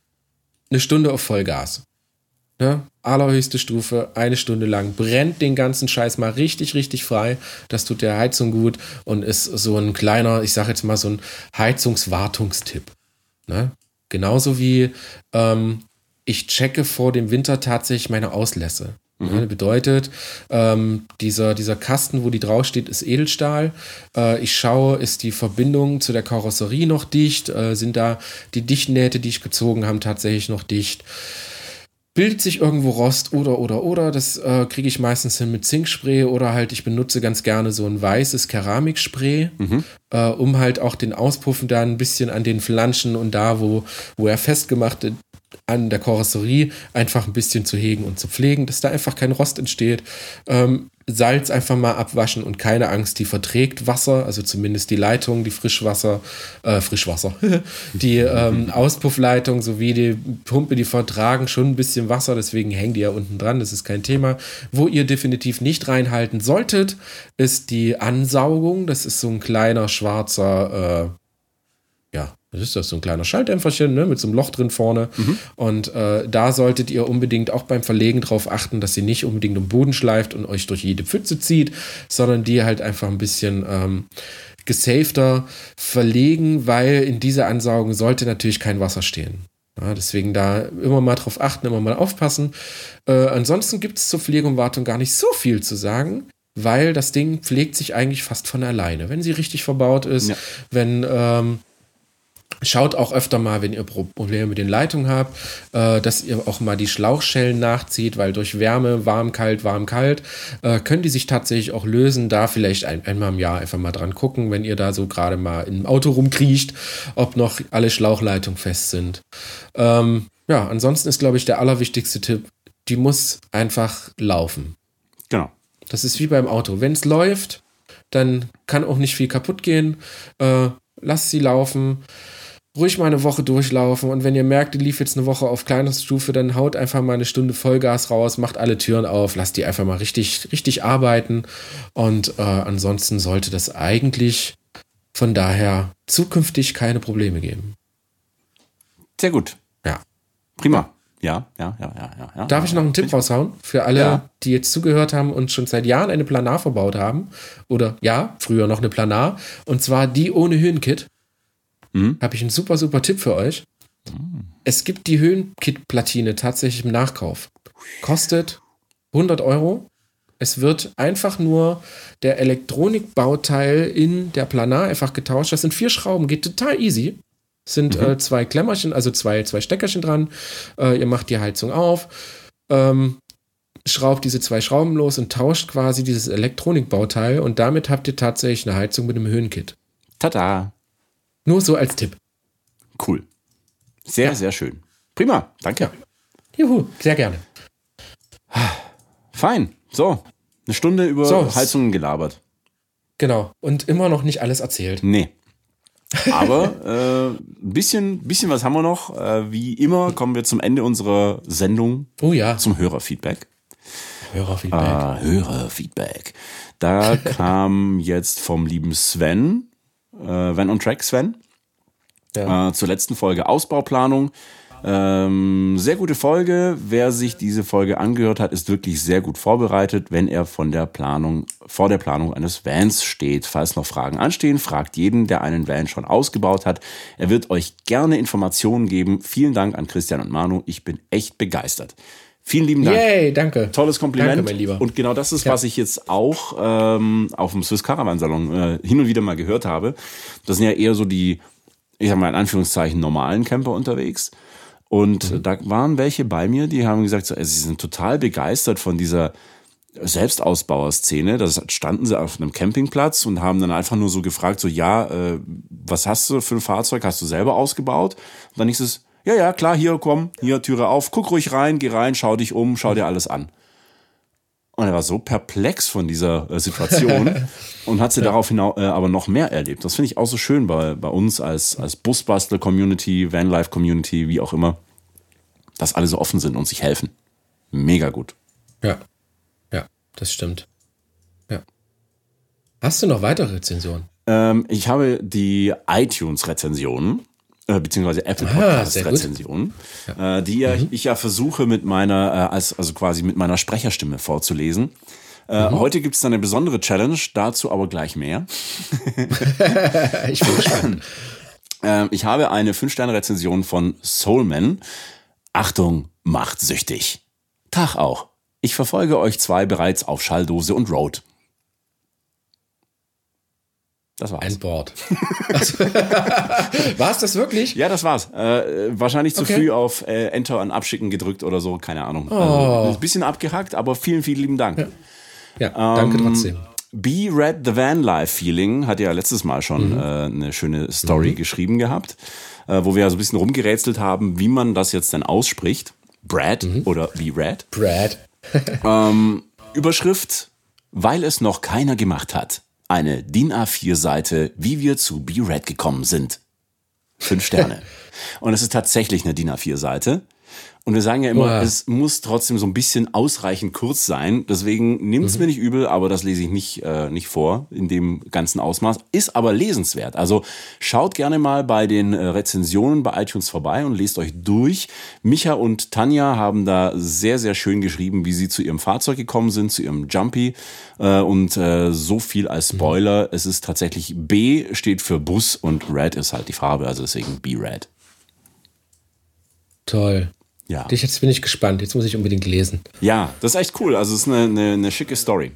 eine Stunde auf Vollgas. Ne? Allerhöchste Stufe, eine Stunde lang. Brennt den ganzen Scheiß mal richtig, richtig frei. Das tut der Heizung gut und ist so ein kleiner, ich sag jetzt mal so ein Heizungswartungstipp. Ne? Genauso wie ähm, ich checke vor dem Winter tatsächlich meine Auslässe. Mhm. Ne? Bedeutet, ähm, dieser, dieser Kasten, wo die draufsteht, ist Edelstahl. Äh, ich schaue, ist die Verbindung zu der Karosserie noch dicht? Äh, sind da die Dichtnähte, die ich gezogen habe, tatsächlich noch dicht? Bildet sich irgendwo Rost oder oder oder. Das äh, kriege ich meistens hin mit Zinkspray oder halt ich benutze ganz gerne so ein weißes Keramikspray, mhm. äh, um halt auch den Auspuffen da ein bisschen an den Flanschen und da, wo, wo er festgemacht an der Karosserie einfach ein bisschen zu hegen und zu pflegen, dass da einfach kein Rost entsteht. Ähm, Salz einfach mal abwaschen und keine Angst, die verträgt Wasser, also zumindest die Leitung, die Frischwasser, äh, Frischwasser, *laughs* die ähm, Auspuffleitung sowie die Pumpe, die vertragen schon ein bisschen Wasser, deswegen hängen die ja unten dran, das ist kein Thema. Wo ihr definitiv nicht reinhalten solltet, ist die Ansaugung, das ist so ein kleiner schwarzer, äh, ja, das ist das so ein kleiner Schalldämpferchen ne, mit so einem Loch drin vorne. Mhm. Und äh, da solltet ihr unbedingt auch beim Verlegen darauf achten, dass sie nicht unbedingt um Boden schleift und euch durch jede Pfütze zieht, sondern die halt einfach ein bisschen ähm, gesafter verlegen, weil in dieser Ansaugung sollte natürlich kein Wasser stehen. Ja, deswegen da immer mal drauf achten, immer mal aufpassen. Äh, ansonsten gibt es zur Pflege Wartung gar nicht so viel zu sagen, weil das Ding pflegt sich eigentlich fast von alleine. Wenn sie richtig verbaut ist, ja. wenn ähm, Schaut auch öfter mal, wenn ihr Probleme mit den Leitungen habt, äh, dass ihr auch mal die Schlauchschellen nachzieht, weil durch Wärme, warm, kalt, warm, kalt, äh, können die sich tatsächlich auch lösen. Da vielleicht ein, einmal im Jahr einfach mal dran gucken, wenn ihr da so gerade mal im Auto rumkriecht, ob noch alle Schlauchleitungen fest sind. Ähm, ja, ansonsten ist, glaube ich, der allerwichtigste Tipp, die muss einfach laufen. Genau. Das ist wie beim Auto. Wenn es läuft, dann kann auch nicht viel kaputt gehen. Äh, lasst sie laufen ruhig mal eine Woche durchlaufen und wenn ihr merkt, die lief jetzt eine Woche auf kleinerer Stufe, dann haut einfach mal eine Stunde Vollgas raus, macht alle Türen auf, lasst die einfach mal richtig, richtig arbeiten und äh, ansonsten sollte das eigentlich von daher zukünftig keine Probleme geben. Sehr gut. Ja. Prima. Ja, ja, ja, ja, ja. ja Darf ich noch einen Tipp raushauen für alle, ja. die jetzt zugehört haben und schon seit Jahren eine Planar verbaut haben? Oder ja, früher noch eine Planar. Und zwar die ohne Höhenkit mhm. habe ich einen super, super Tipp für euch. Mhm. Es gibt die Höhenkit-Platine tatsächlich im Nachkauf. Kostet 100 Euro. Es wird einfach nur der Elektronikbauteil in der Planar einfach getauscht. Das sind vier Schrauben, geht total easy. Es sind mhm. äh, zwei Klemmerchen, also zwei, zwei Steckerchen dran. Äh, ihr macht die Heizung auf, ähm, schraubt diese zwei Schrauben los und tauscht quasi dieses Elektronikbauteil und damit habt ihr tatsächlich eine Heizung mit einem Höhenkit. Tada! Nur so als Tipp. Cool. Sehr, ja. sehr schön. Prima, danke. Juhu, sehr gerne. Fein. So, eine Stunde über so. Heizungen gelabert. Genau. Und immer noch nicht alles erzählt. Nee. Aber ein äh, bisschen, bisschen was haben wir noch. Äh, wie immer kommen wir zum Ende unserer Sendung. Oh ja. Zum Hörerfeedback. Hörerfeedback. Ah, Hörerfeedback. Da *laughs* kam jetzt vom lieben Sven äh, Van on Track, Sven. Ja. Äh, zur letzten Folge Ausbauplanung. Ähm, sehr gute Folge. Wer sich diese Folge angehört hat, ist wirklich sehr gut vorbereitet, wenn er von der Planung, vor der Planung eines Vans steht. Falls noch Fragen anstehen, fragt jeden, der einen Van schon ausgebaut hat. Er wird euch gerne Informationen geben. Vielen Dank an Christian und Manu. Ich bin echt begeistert. Vielen lieben Dank. Yay, danke. Tolles Kompliment. Danke, mein Lieber. Und genau das ist, ja. was ich jetzt auch ähm, auf dem Swiss Caravan Salon äh, hin und wieder mal gehört habe. Das sind ja eher so die, ich sag mal in Anführungszeichen, normalen Camper unterwegs. Und mhm. da waren welche bei mir, die haben gesagt, so, sie sind total begeistert von dieser Selbstausbauer-Szene. Da standen sie auf einem Campingplatz und haben dann einfach nur so gefragt, so, ja, äh, was hast du für ein Fahrzeug? Hast du selber ausgebaut? Und dann ist es, ja, ja, klar, hier, komm, hier, Türe auf, guck ruhig rein, geh rein, schau dich um, schau dir alles an. Und er war so perplex von dieser äh, Situation *laughs* und hat sie ja. daraufhin äh, aber noch mehr erlebt. Das finde ich auch so schön bei, bei uns als, als Busbastel-Community, Vanlife-Community, wie auch immer, dass alle so offen sind und sich helfen. Mega gut. Ja, ja, das stimmt. Ja. Hast du noch weitere Rezensionen? Ähm, ich habe die iTunes-Rezensionen äh, beziehungsweise Apple Podcast ah, Rezension, ja. äh, die ja, mhm. ich ja versuche mit meiner, äh, als, also quasi mit meiner Sprecherstimme vorzulesen. Äh, mhm. Heute gibt es eine besondere Challenge, dazu aber gleich mehr. *laughs* ich bin gespannt. *laughs* Äh, ich habe eine 5-Sterne-Rezension von Soulman. Achtung, macht süchtig. Tag auch. Ich verfolge euch zwei bereits auf Schalldose und Road. Das war's. Ein Board. *laughs* war's das wirklich? Ja, das war's. Äh, wahrscheinlich zu okay. früh auf äh, Enter und Abschicken gedrückt oder so, keine Ahnung. Oh. Also, ein bisschen abgehackt, aber vielen, vielen lieben Dank. Ja, ja danke ähm, trotzdem. Be Red the Van Life Feeling hat ja letztes Mal schon mhm. äh, eine schöne Story mhm. geschrieben gehabt, äh, wo wir ja so ein bisschen rumgerätselt haben, wie man das jetzt denn ausspricht. Brad mhm. oder Be Red. Brad. ähm, Überschrift, weil es noch keiner gemacht hat. Eine DIN A4-Seite, wie wir zu Be Red gekommen sind. Fünf Sterne. *laughs* Und es ist tatsächlich eine DIN A4-Seite. Und wir sagen ja immer, Boah. es muss trotzdem so ein bisschen ausreichend kurz sein. Deswegen nimmt's Mhm. mir nicht übel, aber das lese ich nicht, äh, nicht vor in dem ganzen Ausmaß. Ist aber lesenswert. Also schaut gerne mal bei den äh, Rezensionen bei iTunes vorbei und lest euch durch. Micha und Tanja haben da sehr, sehr schön geschrieben, wie sie zu ihrem Fahrzeug gekommen sind, zu ihrem Jumpy. Äh, und äh, so viel als Spoiler. Es ist tatsächlich B steht für Bus und Red ist halt die Farbe, also deswegen B-Red. Toll. Ja. Dich, jetzt bin ich gespannt. Jetzt muss ich unbedingt lesen. Ja, das ist echt cool. Also es ist eine, eine, eine schicke Story.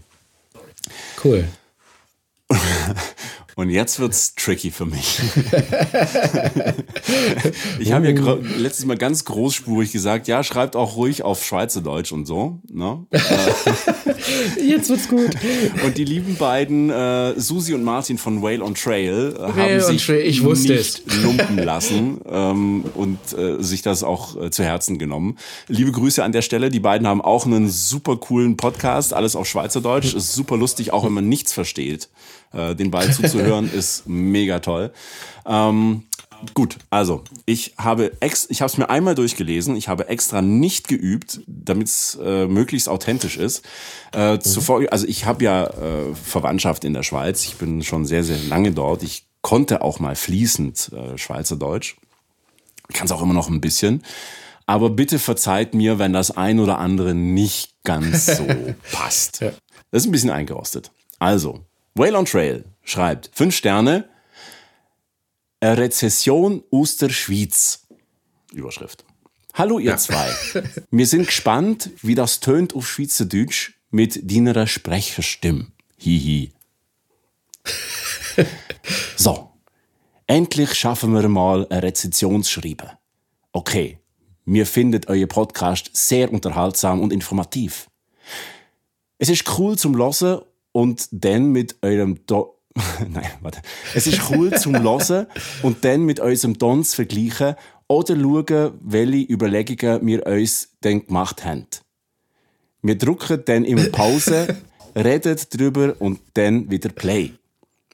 Cool. *laughs* Und jetzt wird's tricky für mich. *laughs* ich habe ja gro- letztes Mal ganz großspurig gesagt, ja, schreibt auch ruhig auf Schweizerdeutsch und so. Ne? *laughs* Jetzt wird's gut. Und die lieben beiden äh, Susi und Martin von Whale on Trail äh, haben on sich Trail, ich wusste nicht *laughs* lumpen lassen ähm, und äh, sich das auch äh, zu Herzen genommen. Liebe Grüße an der Stelle. Die beiden haben auch einen super coolen Podcast, alles auf Schweizerdeutsch. Ist super lustig, auch wenn man nichts versteht. Äh, den beiden zuzuhören *laughs* ist mega toll. Ähm, Gut, also ich habe ex ich habe es mir einmal durchgelesen. Ich habe extra nicht geübt, damit es äh, möglichst authentisch ist. Äh, zuvor, also ich habe ja äh, Verwandtschaft in der Schweiz. Ich bin schon sehr sehr lange dort. Ich konnte auch mal fließend äh, Schweizerdeutsch. Kann es auch immer noch ein bisschen. Aber bitte verzeiht mir, wenn das ein oder andere nicht ganz so *laughs* passt. Ja. Das ist ein bisschen eingerostet. Also, Whale on Trail schreibt fünf Sterne. Eine Rezession aus der Schweiz. Überschrift. Hallo ihr zwei. *laughs* Wir sind gespannt, wie das tönt auf Schweizerdeutsch mit deiner Sprecherstimme. Hihi. *laughs* So. Endlich schaffen wir mal eine Rezension zu schreiben. Okay. Mir findet euer Podcast sehr unterhaltsam und informativ. Es ist cool zum Losen und dann mit eurem Do *laughs* Nein, warte. Es ist cool zum *laughs* Losen und dann mit unserem Don zu vergleichen oder schauen, welche Überlegungen wir uns dann gemacht haben. Wir drucken dann immer Pause, *laughs* reden drüber und dann wieder Play.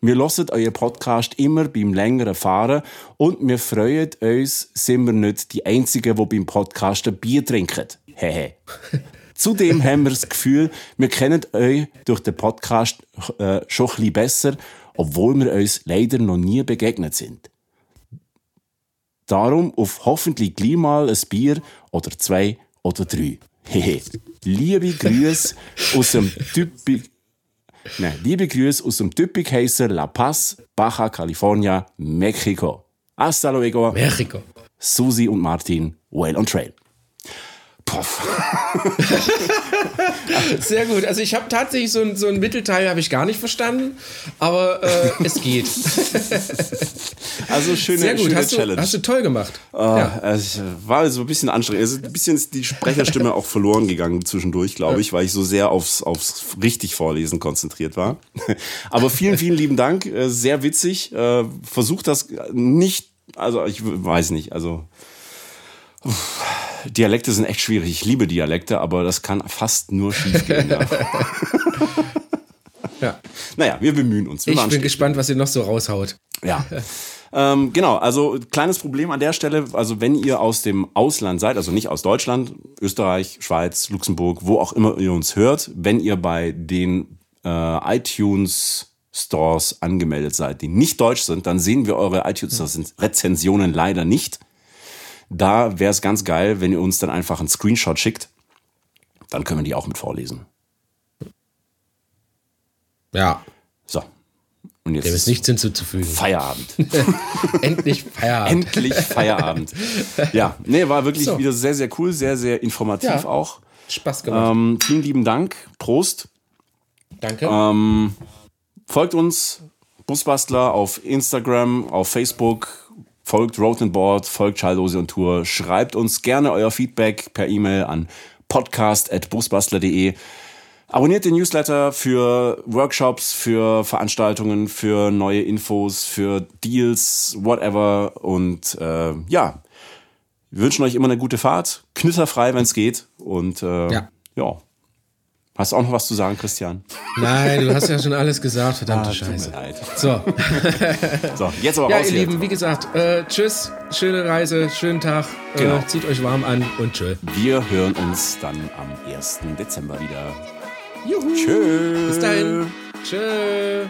Wir hören euren Podcast immer beim längeren Fahren und wir freuen uns, sind wir nicht die Einzigen, die beim Podcasten Bier trinken. Hehe. Zudem haben wir das Gefühl, wir kennen euch durch den Podcast äh, schon ein bisschen besser, obwohl wir uns leider noch nie begegnet sind. Darum auf hoffentlich gleich mal ein Bier oder zwei oder drei. Hehe. Liebe Grüße aus dem Typik Nein, liebe Grüße aus dem Typikheiser La Paz, Baja California, Mexiko. Hasta luego, Mexiko. Susi und Martin, Whale on Trail. Puff. *laughs* Sehr gut. Also ich habe tatsächlich so ein, so ein Mittelteil habe ich gar nicht verstanden, aber äh, es geht. *laughs* Also schöne, Sehr gut. schöne Hast du, Challenge. hast du toll gemacht. Ah, es war so ein bisschen anstrengend. Ist ein bisschen ist die Sprecherstimme *laughs* auch verloren gegangen zwischendurch, glaube ich, weil ich so sehr aufs, aufs richtig Vorlesen konzentriert war. Aber vielen, vielen lieben Dank. Äh, Sehr witzig. Äh, Versucht das nicht, also ich weiß nicht, also Dialekte sind echt schwierig. Ich liebe Dialekte, aber das kann fast nur schief gehen. Ja. *laughs* Ja. Naja, wir bemühen uns. Wir Ich bin Strich. gespannt, was ihr noch so raushaut. Ja. *laughs* ähm, genau, also kleines Problem an der Stelle, also wenn ihr aus dem Ausland seid, also nicht aus Deutschland, Österreich, Schweiz, Luxemburg, wo auch immer ihr uns hört, wenn ihr bei den äh, iTunes Stores angemeldet seid, die nicht deutsch sind, dann sehen wir eure iTunes-Rezensionen leider nicht. Da wäre es ganz geil, wenn ihr uns dann einfach einen Screenshot schickt. Dann können wir die auch mit vorlesen. Ja. So. Und jetzt Dem ist nichts hinzuzufügen. Feierabend. *laughs* Endlich Feierabend. Endlich Feierabend. Ja, nee, war wirklich So. wieder sehr, sehr cool, sehr, sehr informativ Ja. auch. Spaß gemacht. Ähm, vielen lieben Dank. Prost. Danke. Ähm, folgt uns, Busbastler, auf Instagram, auf Facebook. Folgt Road and Board, folgt Schalldose und Tour. Schreibt uns gerne euer Feedback per E-Mail an podcast.busbastler.de. Abonniert den Newsletter für Workshops, für Veranstaltungen, für neue Infos, für Deals, whatever. Und äh, ja, wir wünschen euch immer eine gute Fahrt, knitterfrei, wenn es geht. Und äh, Ja. ja, Hast du auch noch was zu sagen, Christian? Nein, du hast ja schon alles gesagt, verdammte Ah, Scheiße. So, *laughs* So, jetzt aber ja, raus ihr hier. Lieben, wie gesagt, äh, tschüss, schöne Reise, schönen Tag, Genau. äh, zieht euch warm an und tschö. Wir hören uns dann am 1. Dezember wieder. Juhu. Tschüss. Bis dahin. Tschö.